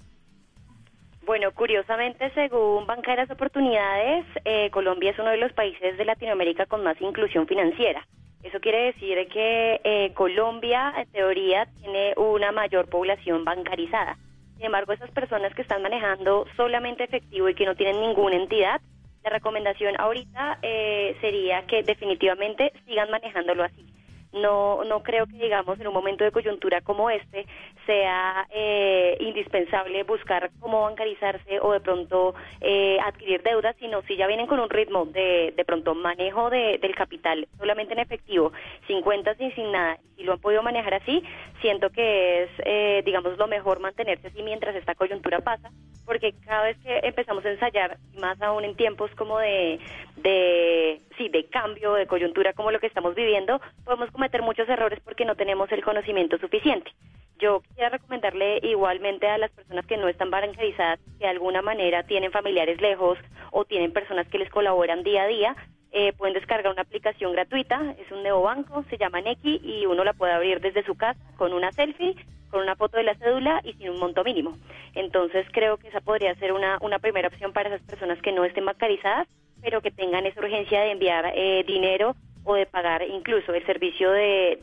Bueno, curiosamente, según Banqueras Oportunidades, eh, Colombia es uno de los países de Latinoamérica con más inclusión financiera. Eso quiere decir que eh, Colombia, en teoría, tiene una mayor población bancarizada. Sin embargo, esas personas que están manejando solamente efectivo y que no tienen ninguna entidad, la recomendación ahorita eh, sería que definitivamente sigan manejándolo así no, no creo que, digamos, en un momento de coyuntura como este sea eh, indispensable buscar cómo bancarizarse o de pronto eh, adquirir deudas, sino si ya vienen con un ritmo de, de pronto manejo de, del capital solamente en efectivo, sin cuentas y sin nada, y lo han podido manejar así, siento que es, eh, digamos, lo mejor mantenerse así mientras esta coyuntura pasa, porque cada vez que empezamos a ensayar, más aún en tiempos como de, de, sí, de cambio, de coyuntura como lo que estamos viviendo, podemos cometer muchos errores porque no tenemos el conocimiento suficiente. Yo quisiera recomendarle igualmente a las personas que no están bancarizadas, que de alguna manera tienen familiares lejos o tienen personas que les colaboran día a día, eh, pueden descargar una aplicación gratuita, es un neobanco, se llama Neki y uno la puede abrir desde su casa con una selfie, con una foto de la cédula y sin un monto mínimo. Entonces creo que esa podría ser una, una primera opción para esas personas que no estén bancarizadas, pero que tengan esa urgencia de enviar eh, dinero o de pagar incluso el servicio de,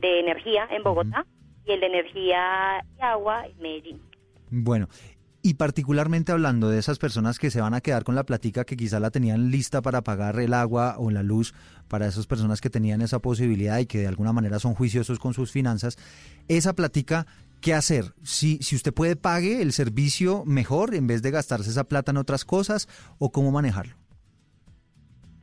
de, energía en Bogotá y el de energía y agua en Medellín. Bueno, y particularmente hablando de esas personas que se van a quedar con la platica que quizá la tenían lista para pagar el agua o la luz, para esas personas que tenían esa posibilidad y que de alguna manera son juiciosos con sus finanzas, esa platica, ¿qué hacer? Si, si usted puede, pague el servicio mejor en vez de gastarse esa plata en otras cosas o cómo manejarlo.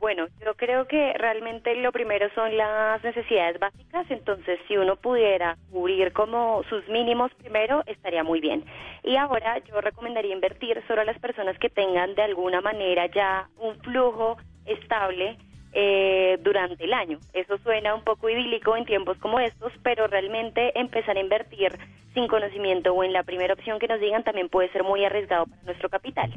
Bueno, yo creo que realmente lo primero son las necesidades básicas, entonces si uno pudiera cubrir como sus mínimos primero, estaría muy bien. Y ahora yo recomendaría invertir solo a las personas que tengan de alguna manera ya un flujo estable eh, durante el año. Eso suena un poco idílico en tiempos como estos, pero realmente empezar a invertir sin conocimiento o en la primera opción que nos digan también puede ser muy arriesgado para nuestro capital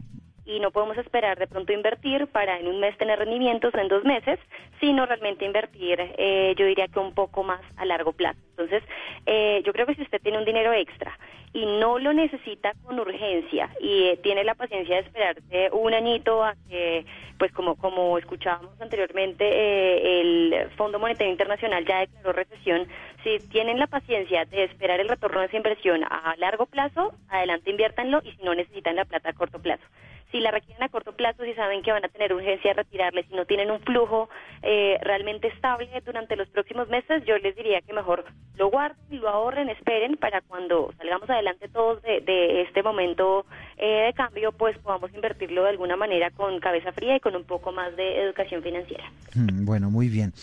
y no podemos esperar de pronto invertir para en un mes tener rendimientos o en dos meses, sino realmente invertir, eh, yo diría que un poco más a largo plazo. Entonces, eh, yo creo que si usted tiene un dinero extra y no lo necesita con urgencia y eh, tiene la paciencia de esperarse un añito a que, pues como, como escuchábamos anteriormente, el Fondo Monetario Internacional ya declaró recesión, si tienen la paciencia de esperar el retorno de esa inversión a largo plazo, adelante inviértanlo y si no necesitan la plata a corto plazo si la requieren a corto plazo, si saben que van a tener urgencia de retirarle, si no tienen un flujo eh, realmente estable durante los próximos meses, yo les diría que mejor lo guarden, lo ahorren, esperen para cuando salgamos adelante todos de, este momento eh, de cambio, pues podamos invertirlo de alguna manera con cabeza fría y con un poco más de educación financiera. Mm, bueno, muy bien.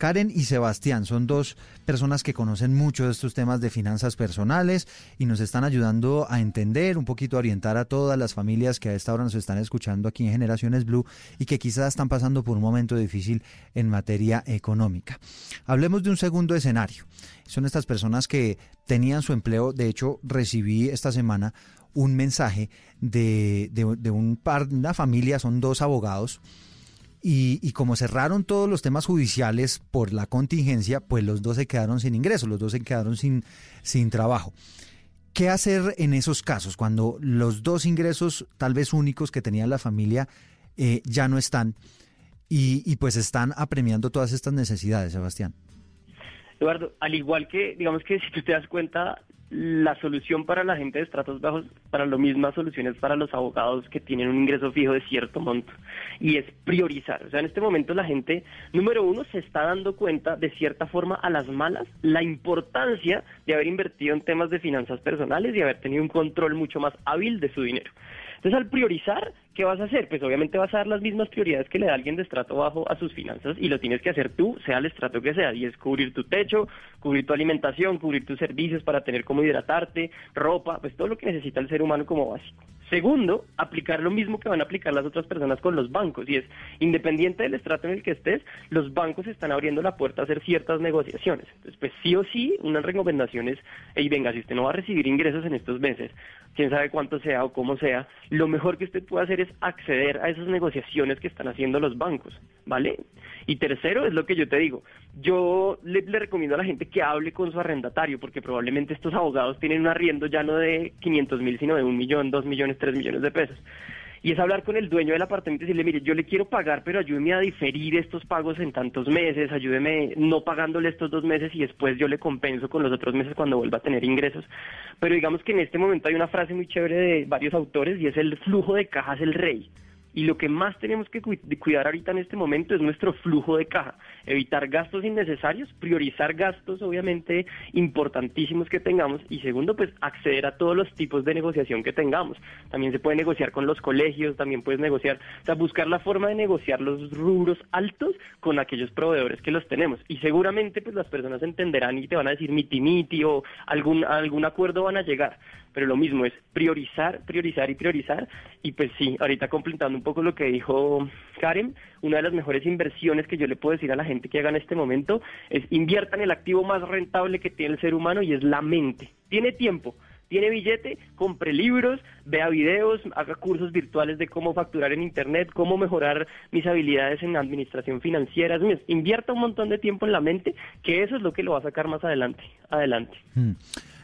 Karen y Sebastián son dos personas que conocen mucho de estos temas de finanzas personales y nos están ayudando a entender, un poquito a orientar a todas las familias que a esta hora nos están escuchando aquí en Generaciones Blue y que quizás están pasando por un momento difícil en materia económica. Hablemos de un segundo escenario. Son estas personas que tenían su empleo, de hecho recibí esta semana un mensaje de, de, un par, una familia, son dos abogados, y, como cerraron todos los temas judiciales por la contingencia, pues los dos se quedaron sin ingresos, los dos se quedaron sin, sin trabajo. ¿Qué hacer en esos casos cuando los dos ingresos tal vez únicos que tenía la familia eh, ya no están y, y pues están apremiando todas estas necesidades, Sebastián? Eduardo, al igual que, digamos que si tú te das cuenta, la solución para la gente de estratos bajos, para lo mismas soluciones para los abogados que tienen un ingreso fijo de cierto monto, y es priorizar. O sea, en este momento la gente, número uno, se está dando cuenta de cierta forma a las malas la importancia de haber invertido en temas de finanzas personales y haber tenido un control mucho más hábil de su dinero. Entonces, al priorizar, ¿qué vas a hacer? Pues obviamente vas a dar las mismas prioridades que le da alguien de estrato bajo a sus finanzas y lo tienes que hacer tú, sea el estrato que sea, y es cubrir tu techo, cubrir tu alimentación, cubrir tus servicios para tener cómo hidratarte, ropa, pues todo lo que necesita el ser humano como básico. Segundo, aplicar lo mismo que van a aplicar las otras personas con los bancos, y es, independiente del estrato en el que estés, los bancos están abriendo la puerta a hacer ciertas negociaciones. Entonces, pues sí o sí, una recomendación es, hey, venga, si usted no va a recibir ingresos en estos meses, quién sabe cuánto sea o cómo sea, lo mejor que usted puede hacer es acceder a esas negociaciones que están haciendo los bancos, ¿vale? Y tercero, es lo que yo te digo, yo le, recomiendo a la gente que hable con su arrendatario, porque probablemente estos abogados tienen un arriendo ya no de 500 mil, sino de un millón, dos millones, 3 millones de pesos. Y es hablar con el dueño del apartamento y decirle, mire, yo le quiero pagar, pero ayúdeme a diferir estos pagos en tantos meses, ayúdeme no pagándole estos dos meses y después yo le compenso con los otros meses cuando vuelva a tener ingresos. Pero digamos que en este momento hay una frase muy chévere de varios autores y es el flujo de cajas el rey. Y lo que más tenemos que cuidar ahorita en este momento es nuestro flujo de caja, evitar gastos innecesarios, priorizar gastos obviamente importantísimos que tengamos y segundo pues acceder a todos los tipos de negociación que tengamos. También se puede negociar con los colegios, también puedes negociar, o sea, buscar la forma de negociar los rubros altos con aquellos proveedores que los tenemos. Y seguramente pues las personas entenderán y te van a decir miti miti o algún, algún acuerdo van a llegar pero lo mismo es priorizar, priorizar y priorizar. Y pues sí, ahorita completando un poco lo que dijo Karen, una de las mejores inversiones que yo le puedo decir a la gente que haga en este momento es inviertan el activo más rentable que tiene el ser humano y es la mente. Tiene tiempo, tiene billete, compre libros, vea videos, haga cursos virtuales de cómo facturar en Internet, cómo mejorar mis habilidades en administración financiera. invierta un montón de tiempo en la mente, que eso es lo que lo va a sacar más adelante. Adelante. Hmm.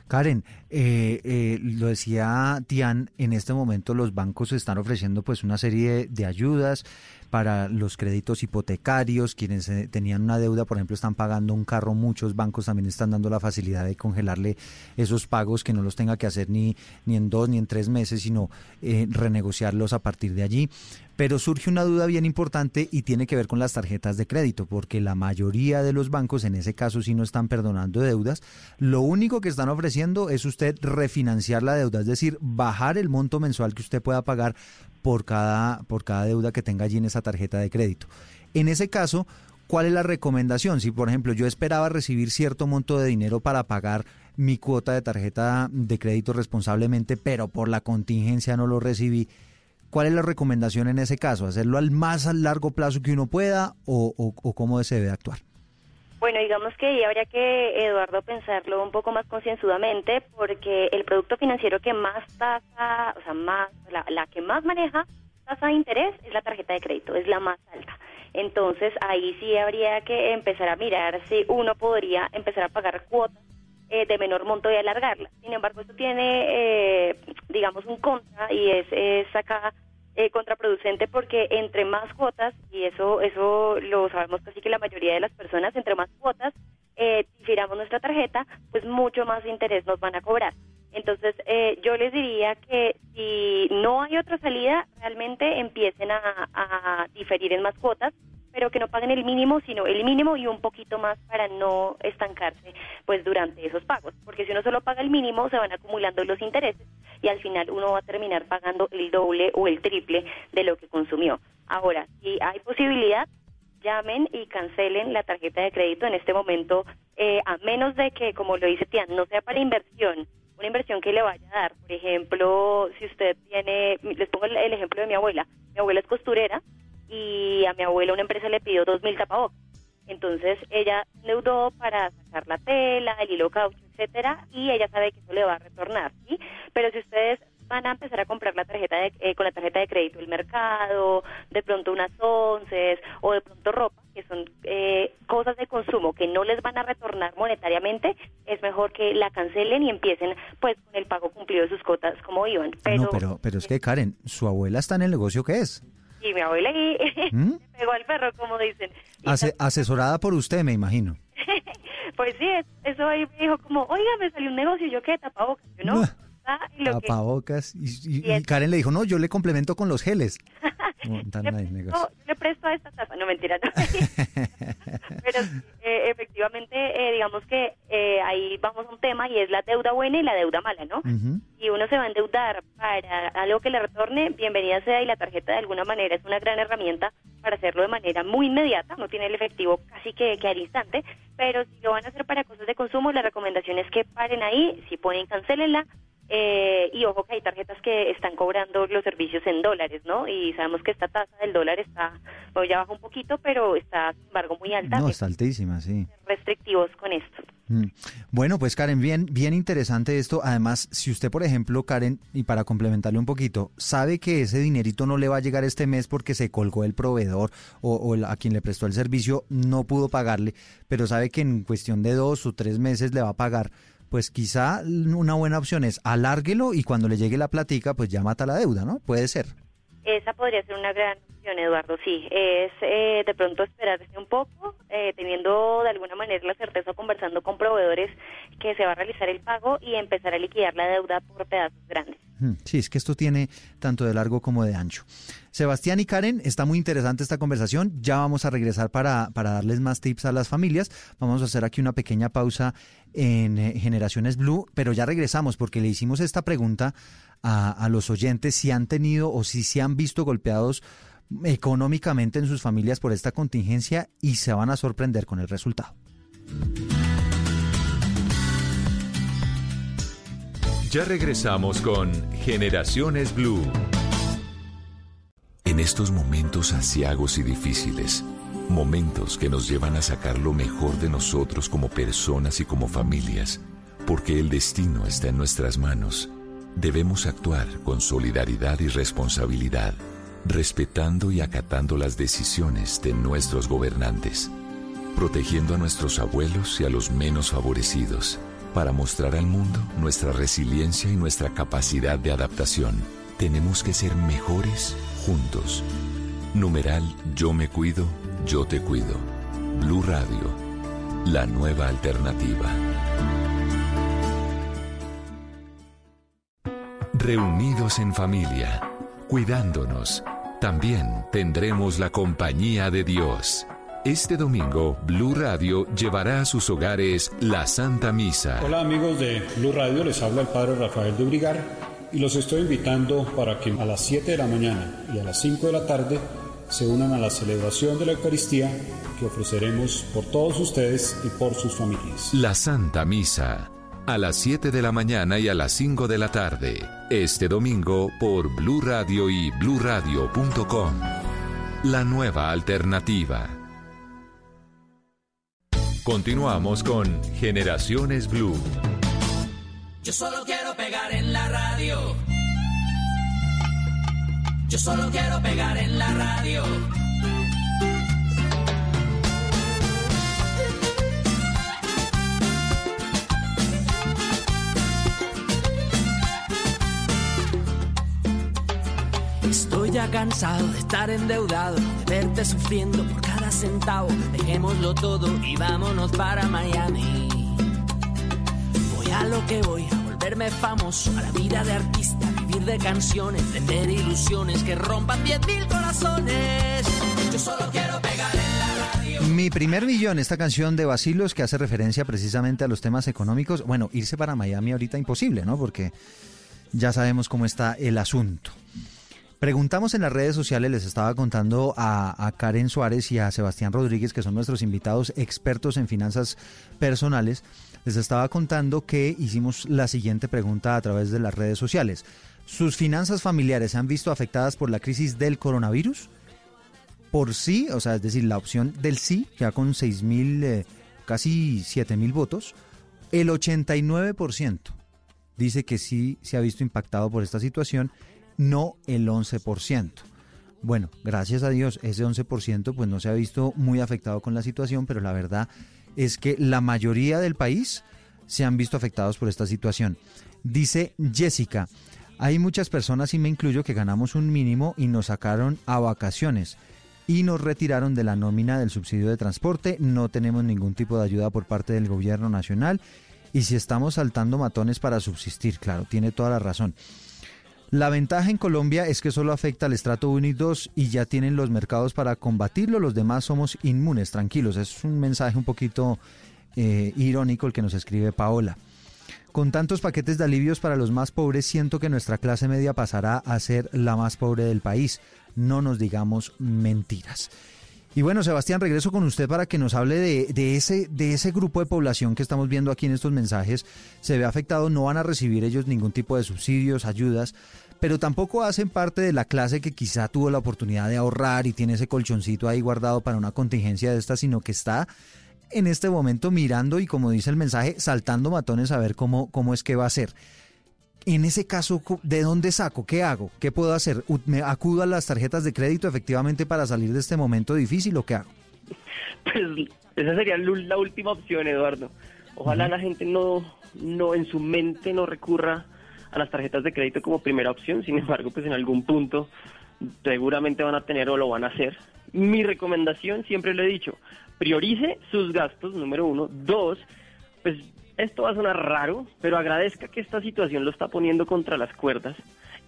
Karen, eh, eh, lo decía Tian, en este momento los bancos están ofreciendo pues una serie de ayudas para los créditos hipotecarios, quienes eh, tenían una deuda, por ejemplo, están pagando un carro, muchos bancos también están dando la facilidad de congelarle esos pagos, que no los tenga que hacer ni, ni en dos ni en tres meses, sino eh, renegociarlos a partir de allí. Pero surge una duda bien importante y tiene que ver con las tarjetas de crédito, porque la mayoría de los bancos en ese caso sí no están perdonando deudas. Lo único que están ofreciendo es usted refinanciar la deuda, es decir, bajar el monto mensual que usted pueda pagar por cada, por cada deuda que tenga allí en esa tarjeta de crédito. En ese caso, ¿cuál es la recomendación? Si, por ejemplo, yo esperaba recibir cierto monto de dinero para pagar mi cuota de tarjeta de crédito responsablemente, pero por la contingencia no lo recibí, ¿cuál es la recomendación en ese caso? ¿Hacerlo al más largo plazo que uno pueda o, o cómo se debe actuar? Bueno, digamos que ahí habría que, Eduardo, pensarlo un poco más concienzudamente, porque el producto financiero que más tasa, o sea, más, la, que más maneja tasa de interés es la tarjeta de crédito, es la más alta. Entonces, ahí sí habría que empezar a mirar si uno podría empezar a pagar cuotas eh, de menor monto y alargarla. Sin embargo, esto tiene, eh, digamos, un contra y es, es acá eh, contraproducente porque entre más cuotas, y eso, eso lo sabemos casi que la mayoría de las personas, entre más cuotas eh, difiramos nuestra tarjeta, pues mucho más interés nos van a cobrar. Entonces, eh, yo les diría que si no hay otra salida, realmente empiecen a diferir en más cuotas pero que no paguen el mínimo, sino el mínimo y un poquito más para no estancarse pues durante esos pagos, porque si uno solo paga el mínimo se van acumulando los intereses y al final uno va a terminar pagando el doble o el triple de lo que consumió. Ahora, si hay posibilidad, llamen y cancelen la tarjeta de crédito en este momento, eh, a menos de que, como lo dice Tian, no sea para inversión, una inversión que le vaya a dar. Por ejemplo, si usted tiene, les pongo el, ejemplo de mi abuela. Mi abuela es costurera y a mi abuela una empresa le pidió dos mil tapabocas. Entonces ella endeudó para sacar la tela, el hilo caucho, etcétera, y ella sabe que eso le va a retornar, ¿sí? Pero si ustedes van a empezar a comprar la tarjeta de, eh, con la tarjeta de crédito el mercado, de pronto unas onces o de pronto ropa, que son eh, cosas de consumo que no les van a retornar monetariamente, es mejor que la cancelen y empiecen pues con el pago cumplido de sus cotas como iban. Pero, no, pero, pero es que Karen, su abuela está en el negocio que es. Y mi abuela y ¿Mm? pegó al perro, como dicen. asesorada por usted, me imagino. pues sí, eso ahí me dijo como, oiga, me salió un negocio, yo qué tapabocas, ¿no? Tapabocas. Y, y, Karen le dijo, no, yo le complemento con los geles. le, presto, a esta taza, no mentira, no. Pero eh, efectivamente, eh, digamos que eh, ahí vamos a un tema y es la deuda buena y la deuda mala, ¿no? Y uno se va a endeudar para algo que le retorne, bienvenida sea, y la tarjeta de alguna manera es una gran herramienta para hacerlo de manera muy inmediata, no tiene el efectivo casi que, que al instante, pero si lo van a hacer para cosas de consumo, la recomendación es que paren ahí, si pueden cancelenla, eh, y ojo que hay tarjetas que están cobrando los servicios en dólares, ¿no? Y sabemos que esta tasa del dólar está, bueno, ya baja un poquito, pero está, sin embargo, muy alta. No, está altísima, sí. Restrictivos con esto. Mm. Bueno, pues Karen, bien, bien interesante esto. Además, si usted, por ejemplo, Karen, y para complementarle un poquito, sabe que ese dinerito no le va a llegar este mes porque se colgó el proveedor o, o a quien le prestó el servicio no pudo pagarle, pero sabe que en cuestión de dos o tres meses le va a pagar pues quizá una buena opción es alárguelo y cuando le llegue la platica, pues ya mata la deuda, ¿no? Puede ser. Esa podría ser una gran Eduardo, sí. Es eh, de pronto esperarse un poco, eh, teniendo de alguna manera la certeza, conversando con proveedores que se va a realizar el pago y empezar a liquidar la deuda por pedazos grandes. Sí, es que esto tiene tanto de largo como de ancho. Sebastián y Karen, está muy interesante esta conversación. Ya vamos a regresar para, para darles más tips a las familias. Vamos a hacer aquí una pequeña pausa en eh, Generaciones Blue, pero ya regresamos porque le hicimos esta pregunta a, a los oyentes si han tenido o si se han visto golpeados económicamente en sus familias por esta contingencia y se van a sorprender con el resultado. Ya regresamos con Generaciones Blue. En estos momentos asiagos y difíciles, momentos que nos llevan a sacar lo mejor de nosotros como personas y como familias, porque el destino está en nuestras manos, debemos actuar con solidaridad y responsabilidad, respetando y acatando las decisiones de nuestros gobernantes, protegiendo a nuestros abuelos y a los menos favorecidos para mostrar al mundo nuestra resiliencia y nuestra capacidad de adaptación, tenemos que ser mejores juntos. Numeral Yo me cuido, yo te cuido. Blue Radio, la nueva alternativa. Reunidos en familia, cuidándonos, también tendremos la compañía de Dios. Este domingo, Blue Radio llevará a sus hogares la Santa Misa. Hola amigos de Blue Radio, les habla el Padre Rafael de Brigar y los estoy invitando para que a las 7 de la mañana y a las 5 de la tarde se unan a la celebración de la Eucaristía que ofreceremos por todos ustedes y por sus familias. La Santa Misa, a las 7 de la mañana y a las 5 de la tarde, este domingo por Blue Radio y bluradio.com. La nueva alternativa. Continuamos con Generaciones Blue. Yo solo quiero pegar en la radio. Yo solo quiero pegar en la radio. Estoy ya cansado de estar endeudado, de verte sufriendo por cada centavo. Dejémoslo todo y vámonos para Miami. Voy a lo que voy, a volverme famoso, a la vida de artista, vivir de canciones, vender ilusiones que rompan 10.000 corazones. Yo solo quiero pegar en la radio. Mi primer millón, esta canción de Basilos que hace referencia precisamente a los temas económicos. Bueno, irse para Miami ahorita imposible, ¿no? Porque ya sabemos cómo está el asunto. Preguntamos en las redes sociales, les estaba contando a, Karen Suárez y a Sebastián Rodríguez, que son nuestros invitados expertos en finanzas personales, les estaba contando que hicimos la siguiente pregunta a través de las redes sociales. ¿Sus finanzas familiares se han visto afectadas por la crisis del coronavirus? Por sí, o sea, es decir, la opción del sí, ya con 6 mil, eh, casi 7 mil votos, el 89% dice que sí se ha visto impactado por esta situación no el 11%. Bueno, gracias a Dios, ese 11% pues no se ha visto muy afectado con la situación, pero la verdad es que la mayoría del país se han visto afectados por esta situación. Dice Jessica, hay muchas personas, y me incluyo, que ganamos un mínimo y nos sacaron a vacaciones y nos retiraron de la nómina del subsidio de transporte, no tenemos ningún tipo de ayuda por parte del gobierno nacional y si estamos saltando matones para subsistir, claro, tiene toda la razón. La ventaja en Colombia es que solo afecta al estrato 1 y 2 y ya tienen los mercados para combatirlo, los demás somos inmunes, tranquilos. Es un mensaje un poquito eh, irónico el que nos escribe Paola. Con tantos paquetes de alivios para los más pobres, siento que nuestra clase media pasará a ser la más pobre del país. No nos digamos mentiras. Y bueno, Sebastián, regreso con usted para que nos hable de, ese, de ese grupo de población que estamos viendo aquí en estos mensajes. Se ve afectado, no van a recibir ellos ningún tipo de subsidios, ayudas, pero tampoco hacen parte de la clase que quizá tuvo la oportunidad de ahorrar y tiene ese colchoncito ahí guardado para una contingencia de esta, sino que está en este momento mirando y como dice el mensaje, saltando matones a ver cómo, cómo es que va a ser en ese caso, ¿de dónde saco? ¿Qué hago? ¿Qué puedo hacer? ¿Me acudo a las tarjetas de crédito efectivamente para salir de este momento difícil o qué hago? Pues esa sería la última opción, Eduardo. Ojalá la gente no, no en su mente no recurra a las tarjetas de crédito como primera opción. Sin embargo, pues en algún punto seguramente van a tener o lo van a hacer. Mi recomendación, siempre lo he dicho, priorice sus gastos, número uno. Dos, pues esto va a sonar raro, pero agradezca que esta situación lo está poniendo contra las cuerdas.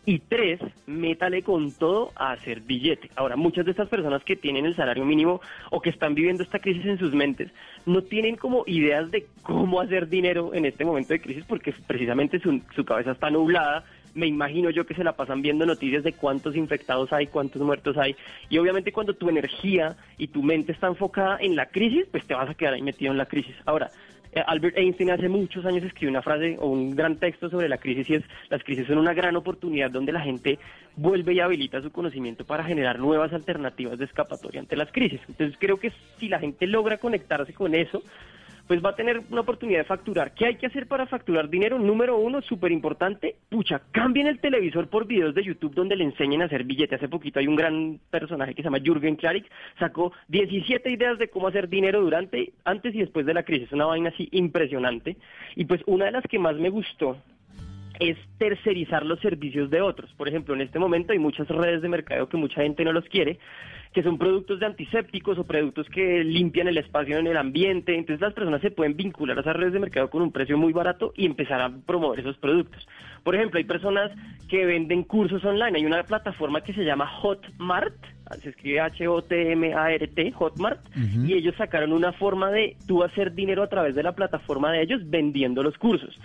Y tres, métale con todo a hacer billete. Ahora, muchas de estas personas que tienen el salario mínimo o que están viviendo esta crisis en sus mentes, no tienen como ideas de cómo hacer dinero en este momento de crisis porque precisamente su, su cabeza está nublada me imagino yo que se la pasan viendo noticias de cuántos infectados hay, cuántos muertos hay, y obviamente cuando tu energía y tu mente está enfocada en la crisis, pues te vas a quedar ahí metido en la crisis. Ahora, Albert Einstein hace muchos años escribió una frase o un gran texto sobre la crisis y es las crisis son una gran oportunidad donde la gente vuelve y habilita su conocimiento para generar nuevas alternativas de escapatoria ante las crisis. Entonces creo que si la gente logra conectarse con eso, pues va a tener una oportunidad de facturar. ¿Qué hay que hacer para facturar dinero? Número uno, súper importante, pucha, cambien el televisor por videos de YouTube donde le enseñen a hacer billetes. Hace poquito hay un gran personaje que se llama Jürgen Klarik, sacó 17 ideas de cómo hacer dinero durante, antes y después de la crisis. Una vaina así impresionante. Y pues una de las que más me gustó es tercerizar los servicios de otros. Por ejemplo, en este momento hay muchas redes de mercado que mucha gente no los quiere, que son productos de antisépticos o productos que limpian el espacio en el ambiente. Entonces las personas se pueden vincular a esas redes de mercado con un precio muy barato y empezar a promover esos productos. Por ejemplo, hay personas que venden cursos online. Hay una plataforma que se llama Hotmart, se escribe H-O-T-M-A-R-T, Hotmart, y ellos sacaron una forma de tú hacer dinero a través de la plataforma de ellos vendiendo los cursos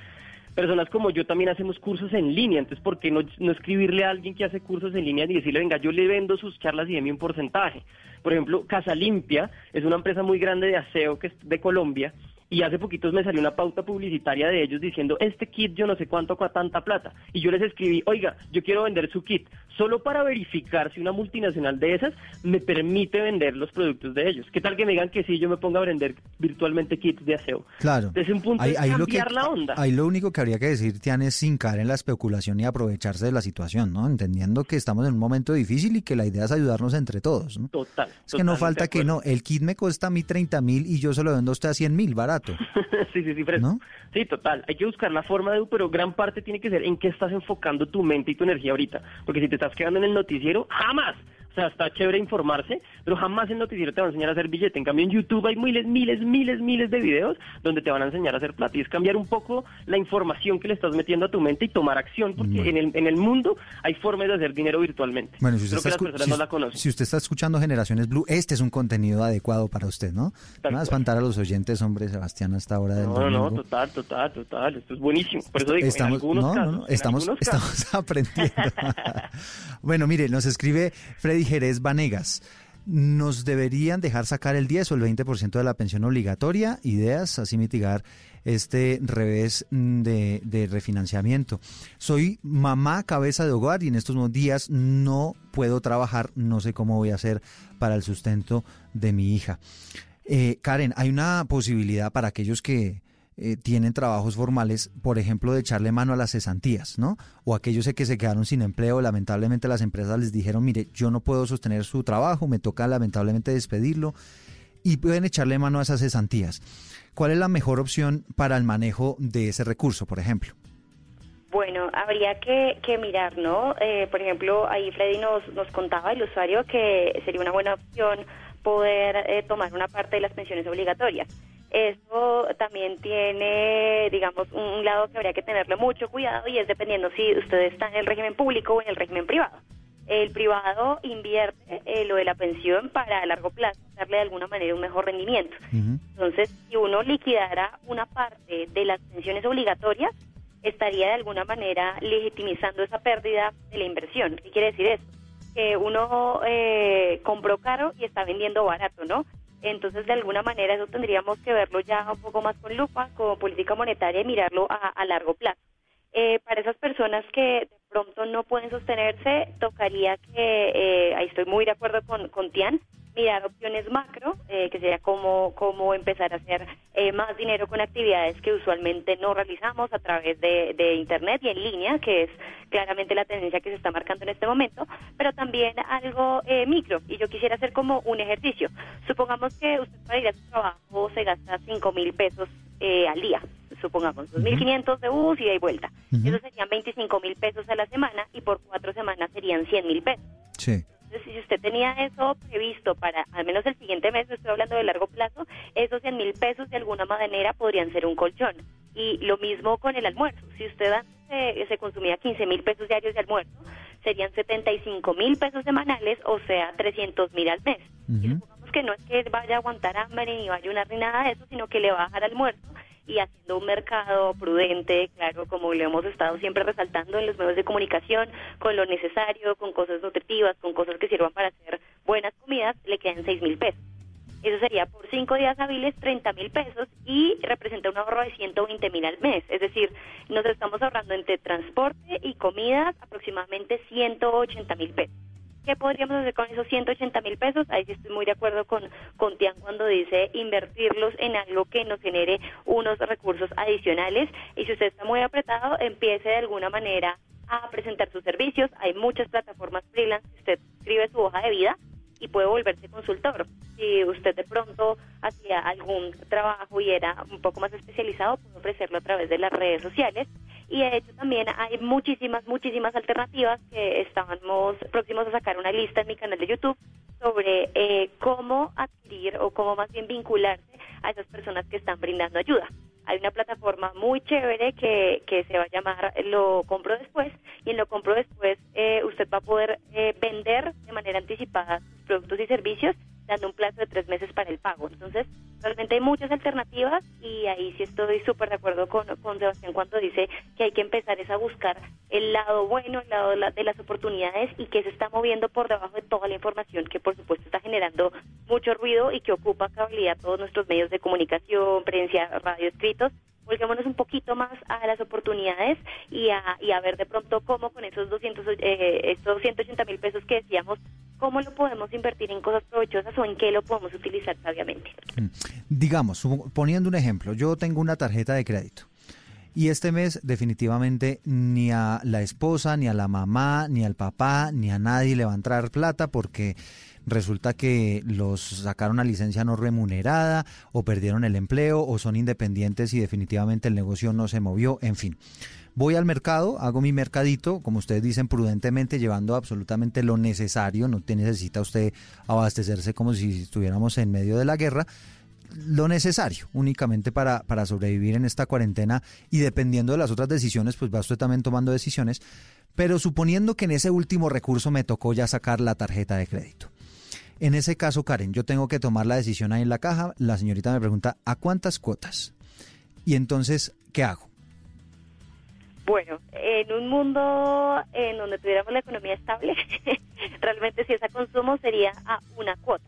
personas como yo también hacemos cursos en línea, entonces ¿por qué no, escribirle a alguien que hace cursos en línea y decirle, venga, yo le vendo sus charlas y deme un porcentaje? Por ejemplo, Casa Limpia es una empresa muy grande de aseo que es de Colombia y hace poquitos me salió una pauta publicitaria de ellos diciendo, este kit yo no sé cuánto tanta plata. Y yo les escribí, oiga, yo quiero vender su kit, solo para verificar si una multinacional de esas me permite vender los productos de ellos. ¿Qué tal que me digan que sí, yo me ponga a vender virtualmente kits de aseo? Claro. Es un punto de cambiar la onda. Ahí lo único que habría que decir, Tian, es sin caer en la especulación y aprovecharse de la situación, ¿no? Entendiendo que estamos en un momento difícil y que la idea es ayudarnos entre todos, ¿no? Total. Es que no falta que no, el kit me cuesta a mí 30 mil y yo se lo vendo a usted a 100 mil, barato. sí, sí, sí, fresco. Sí, total. Hay que buscar la forma de, pero gran parte tiene que ser en qué estás enfocando tu mente y tu energía ahorita. Porque si te estás quedando en el noticiero, jamás. O sea, está chévere informarse, pero jamás el noticiero te va a enseñar a hacer billete. En cambio, en YouTube hay miles, miles, miles, miles de videos donde te van a enseñar a hacer plata. Y es cambiar un poco la información que le estás metiendo a tu mente y tomar acción, porque en, el, en el mundo hay formas de hacer dinero virtualmente. Bueno, si usted, está, no la si usted está escuchando Generaciones Blue, este es un contenido adecuado para usted, ¿no? Van a espantar a los oyentes, hombre, Sebastián, hasta ahora del No, no, total, total, total. Esto es buenísimo. Por eso digo, estamos, en algunos no, no, estamos, estamos aprendiendo. bueno, mire, nos escribe Freddy Jerez Vanegas. ¿Nos deberían dejar sacar el 10 o el 20% de la pensión obligatoria? Ideas, así mitigar este revés de, de, refinanciamiento. Soy mamá cabeza de hogar y en estos días no puedo trabajar, no sé cómo voy a hacer para el sustento de mi hija. Eh, Karen, hay una posibilidad para aquellos que eh, tienen trabajos formales, por ejemplo, de echarle mano a las cesantías, ¿no? O aquellos que se quedaron sin empleo, lamentablemente las empresas les dijeron, mire, yo no puedo sostener su trabajo, me toca lamentablemente despedirlo, y pueden echarle mano a esas cesantías. ¿Cuál es la mejor opción para el manejo de ese recurso, por ejemplo? Bueno, habría que, mirar, ¿no? Eh, por ejemplo, ahí Freddy nos, nos contaba, el usuario, que sería una buena opción poder eh, tomar una parte de las pensiones obligatorias. Eso también tiene, digamos, un lado que habría que tenerle mucho cuidado y es dependiendo si usted está en el régimen público o en el régimen privado. El privado invierte eh, lo de la pensión para a largo plazo darle de alguna manera un mejor rendimiento. Entonces, si uno liquidara una parte de las pensiones obligatorias, estaría de alguna manera legitimizando esa pérdida de la inversión. ¿Qué quiere decir eso? Que uno eh, compró caro y está vendiendo barato, ¿no? Entonces, de alguna manera, eso tendríamos que verlo ya un poco más con lupa, como política monetaria y mirarlo a, largo plazo. Eh, para esas personas que de pronto no pueden sostenerse, tocaría que, eh, ahí estoy muy de acuerdo con, con Tian, mirar opciones macro, eh, que sería cómo, cómo empezar a hacer eh, más dinero con actividades que usualmente no realizamos a través de, de, Internet y en línea, que es claramente la tendencia que se está marcando en este momento, pero también algo eh, micro. Y yo quisiera hacer como un ejercicio. Supongamos que usted para ir a su trabajo se gasta 5 mil pesos al día supongamos, 2.500 de bus y de vuelta. Eso serían 25 mil pesos a la semana y por cuatro semanas serían 100 mil pesos. Sí si usted tenía eso previsto para al menos el siguiente mes, estoy hablando de largo plazo, esos 100 mil pesos de alguna manera podrían ser un colchón. Y lo mismo con el almuerzo. Si usted antes se consumía 15 mil pesos diarios de almuerzo, serían 75 mil pesos semanales, o sea, 300 mil al mes. Y supongamos que no es que vaya a aguantar hambre ni vaya a una nada de eso, sino que le va a bajar almuerzo y haciendo un mercado prudente, claro, como lo hemos estado siempre resaltando en los medios de comunicación, con lo necesario, con cosas nutritivas, con cosas que sirvan para hacer buenas comidas, le quedan seis mil pesos. Eso sería por cinco días hábiles 30 mil pesos y representa un ahorro de 120 mil al mes. Es decir, nos estamos ahorrando entre transporte y comidas aproximadamente 180 mil pesos. ¿Qué podríamos hacer con esos 180 mil pesos? Ahí sí estoy muy de acuerdo con, con Tian cuando dice invertirlos en algo que nos genere unos recursos adicionales. Y si usted está muy apretado, empiece de alguna manera a presentar sus servicios. Hay muchas plataformas freelance. Usted escribe su hoja de vida y puede volverse consultor. Si usted de pronto hacía algún trabajo y era un poco más especializado, puede ofrecerlo a través de las redes sociales y de hecho también hay muchísimas, muchísimas alternativas que estamos próximos a sacar una lista en mi canal de YouTube sobre eh, cómo adquirir o cómo más bien vincularse a esas personas que están brindando ayuda. Hay una plataforma muy chévere que, que se va a llamar Lo Compro Después y en Lo Compro Después eh, usted va a poder eh, vender de manera anticipada sus productos y servicios dando un plazo de tres meses para el pago. Entonces, realmente hay muchas alternativas y ahí sí estoy súper de acuerdo con, con Sebastián cuando dice que hay que empezar es a buscar el lado bueno, el lado de, las oportunidades y que se está moviendo por debajo de toda la información que por supuesto está generando mucho ruido y que ocupa cabalidad todos nuestros medios de comunicación, prensa, radio escritos volquémonos un poquito más a las oportunidades y a, y a ver de pronto cómo con esos 200, eh, estos 180 mil pesos que decíamos, cómo lo podemos invertir en cosas provechosas o en qué lo podemos utilizar sabiamente. Mm. Digamos, poniendo un ejemplo, yo tengo una tarjeta de crédito. Y este mes definitivamente ni a la esposa, ni a la mamá, ni al papá, ni a nadie le va a entrar plata porque resulta que los sacaron a licencia no remunerada o perdieron el empleo o son independientes y definitivamente el negocio no se movió, en fin. Voy al mercado, hago mi mercadito, como ustedes dicen, prudentemente, llevando absolutamente lo necesario, no necesita usted abastecerse como si estuviéramos en medio de la guerra, lo necesario únicamente para, para sobrevivir en esta cuarentena y dependiendo de las otras decisiones, pues va usted también tomando decisiones, pero suponiendo que en ese último recurso me tocó ya sacar la tarjeta de crédito. En ese caso, Karen, yo tengo que tomar la decisión ahí en la caja, la señorita me pregunta, ¿a cuántas cuotas? Y entonces, ¿qué hago? Bueno, en un mundo en donde tuviéramos la economía estable, realmente si ese consumo sería a una cuota.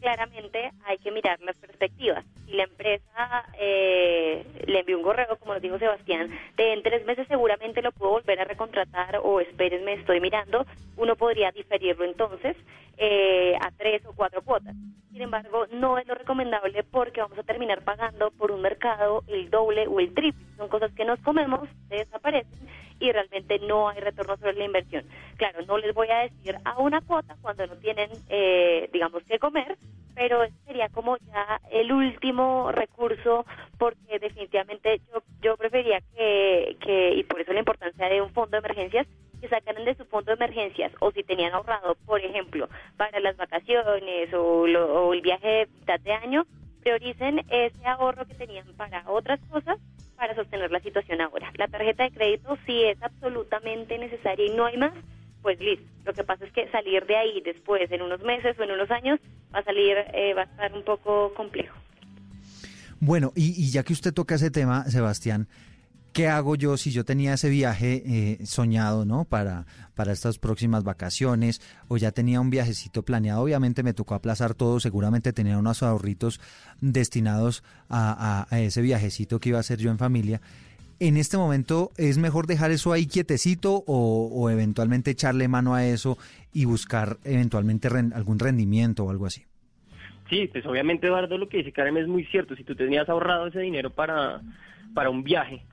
Claramente hay que mirar las perspectivas. Si la empresa eh, le envió un correo, como lo dijo Sebastián, de en tres meses seguramente lo puedo volver a recontratar o espérenme, estoy mirando, uno podría diferirlo entonces eh, a tres o cuatro cuotas. Sin embargo, no es lo recomendable porque vamos a terminar pagando por un mercado el doble o el triple. Son cosas que nos comemos, desaparecen y realmente no hay retorno sobre la inversión. Claro, no les voy a decir a una cuota cuando no tienen, eh, digamos, que comer, pero sería como ya el último recurso porque definitivamente yo, yo prefería que, que, y por eso la importancia de un fondo de emergencias, que sacaran de su fondo de emergencias o si tenían ahorrado, por ejemplo, para las vacaciones o, el viaje de mitad de año, prioricen ese ahorro que tenían para otras cosas para sostener la situación ahora. La tarjeta de crédito sí es absolutamente necesaria y no hay más, pues listo. Lo que pasa es que salir de ahí después, en unos meses o en unos años, va a salir, eh, va a estar un poco complejo. Bueno, y, y ya que usted toca ese tema, Sebastián, ¿qué hago yo si yo tenía ese viaje eh, soñado, ¿no? Para, para estas próximas vacaciones, o ya tenía un viajecito planeado, obviamente me tocó aplazar todo, seguramente tenía unos ahorritos destinados a, ese viajecito que iba a hacer yo en familia. En este momento, ¿es mejor dejar eso ahí quietecito o, eventualmente echarle mano a eso y buscar eventualmente algún rendimiento o algo así? Sí, pues obviamente Eduardo lo que dice Karen es muy cierto. Si tú tenías ahorrado ese dinero para, para un viaje,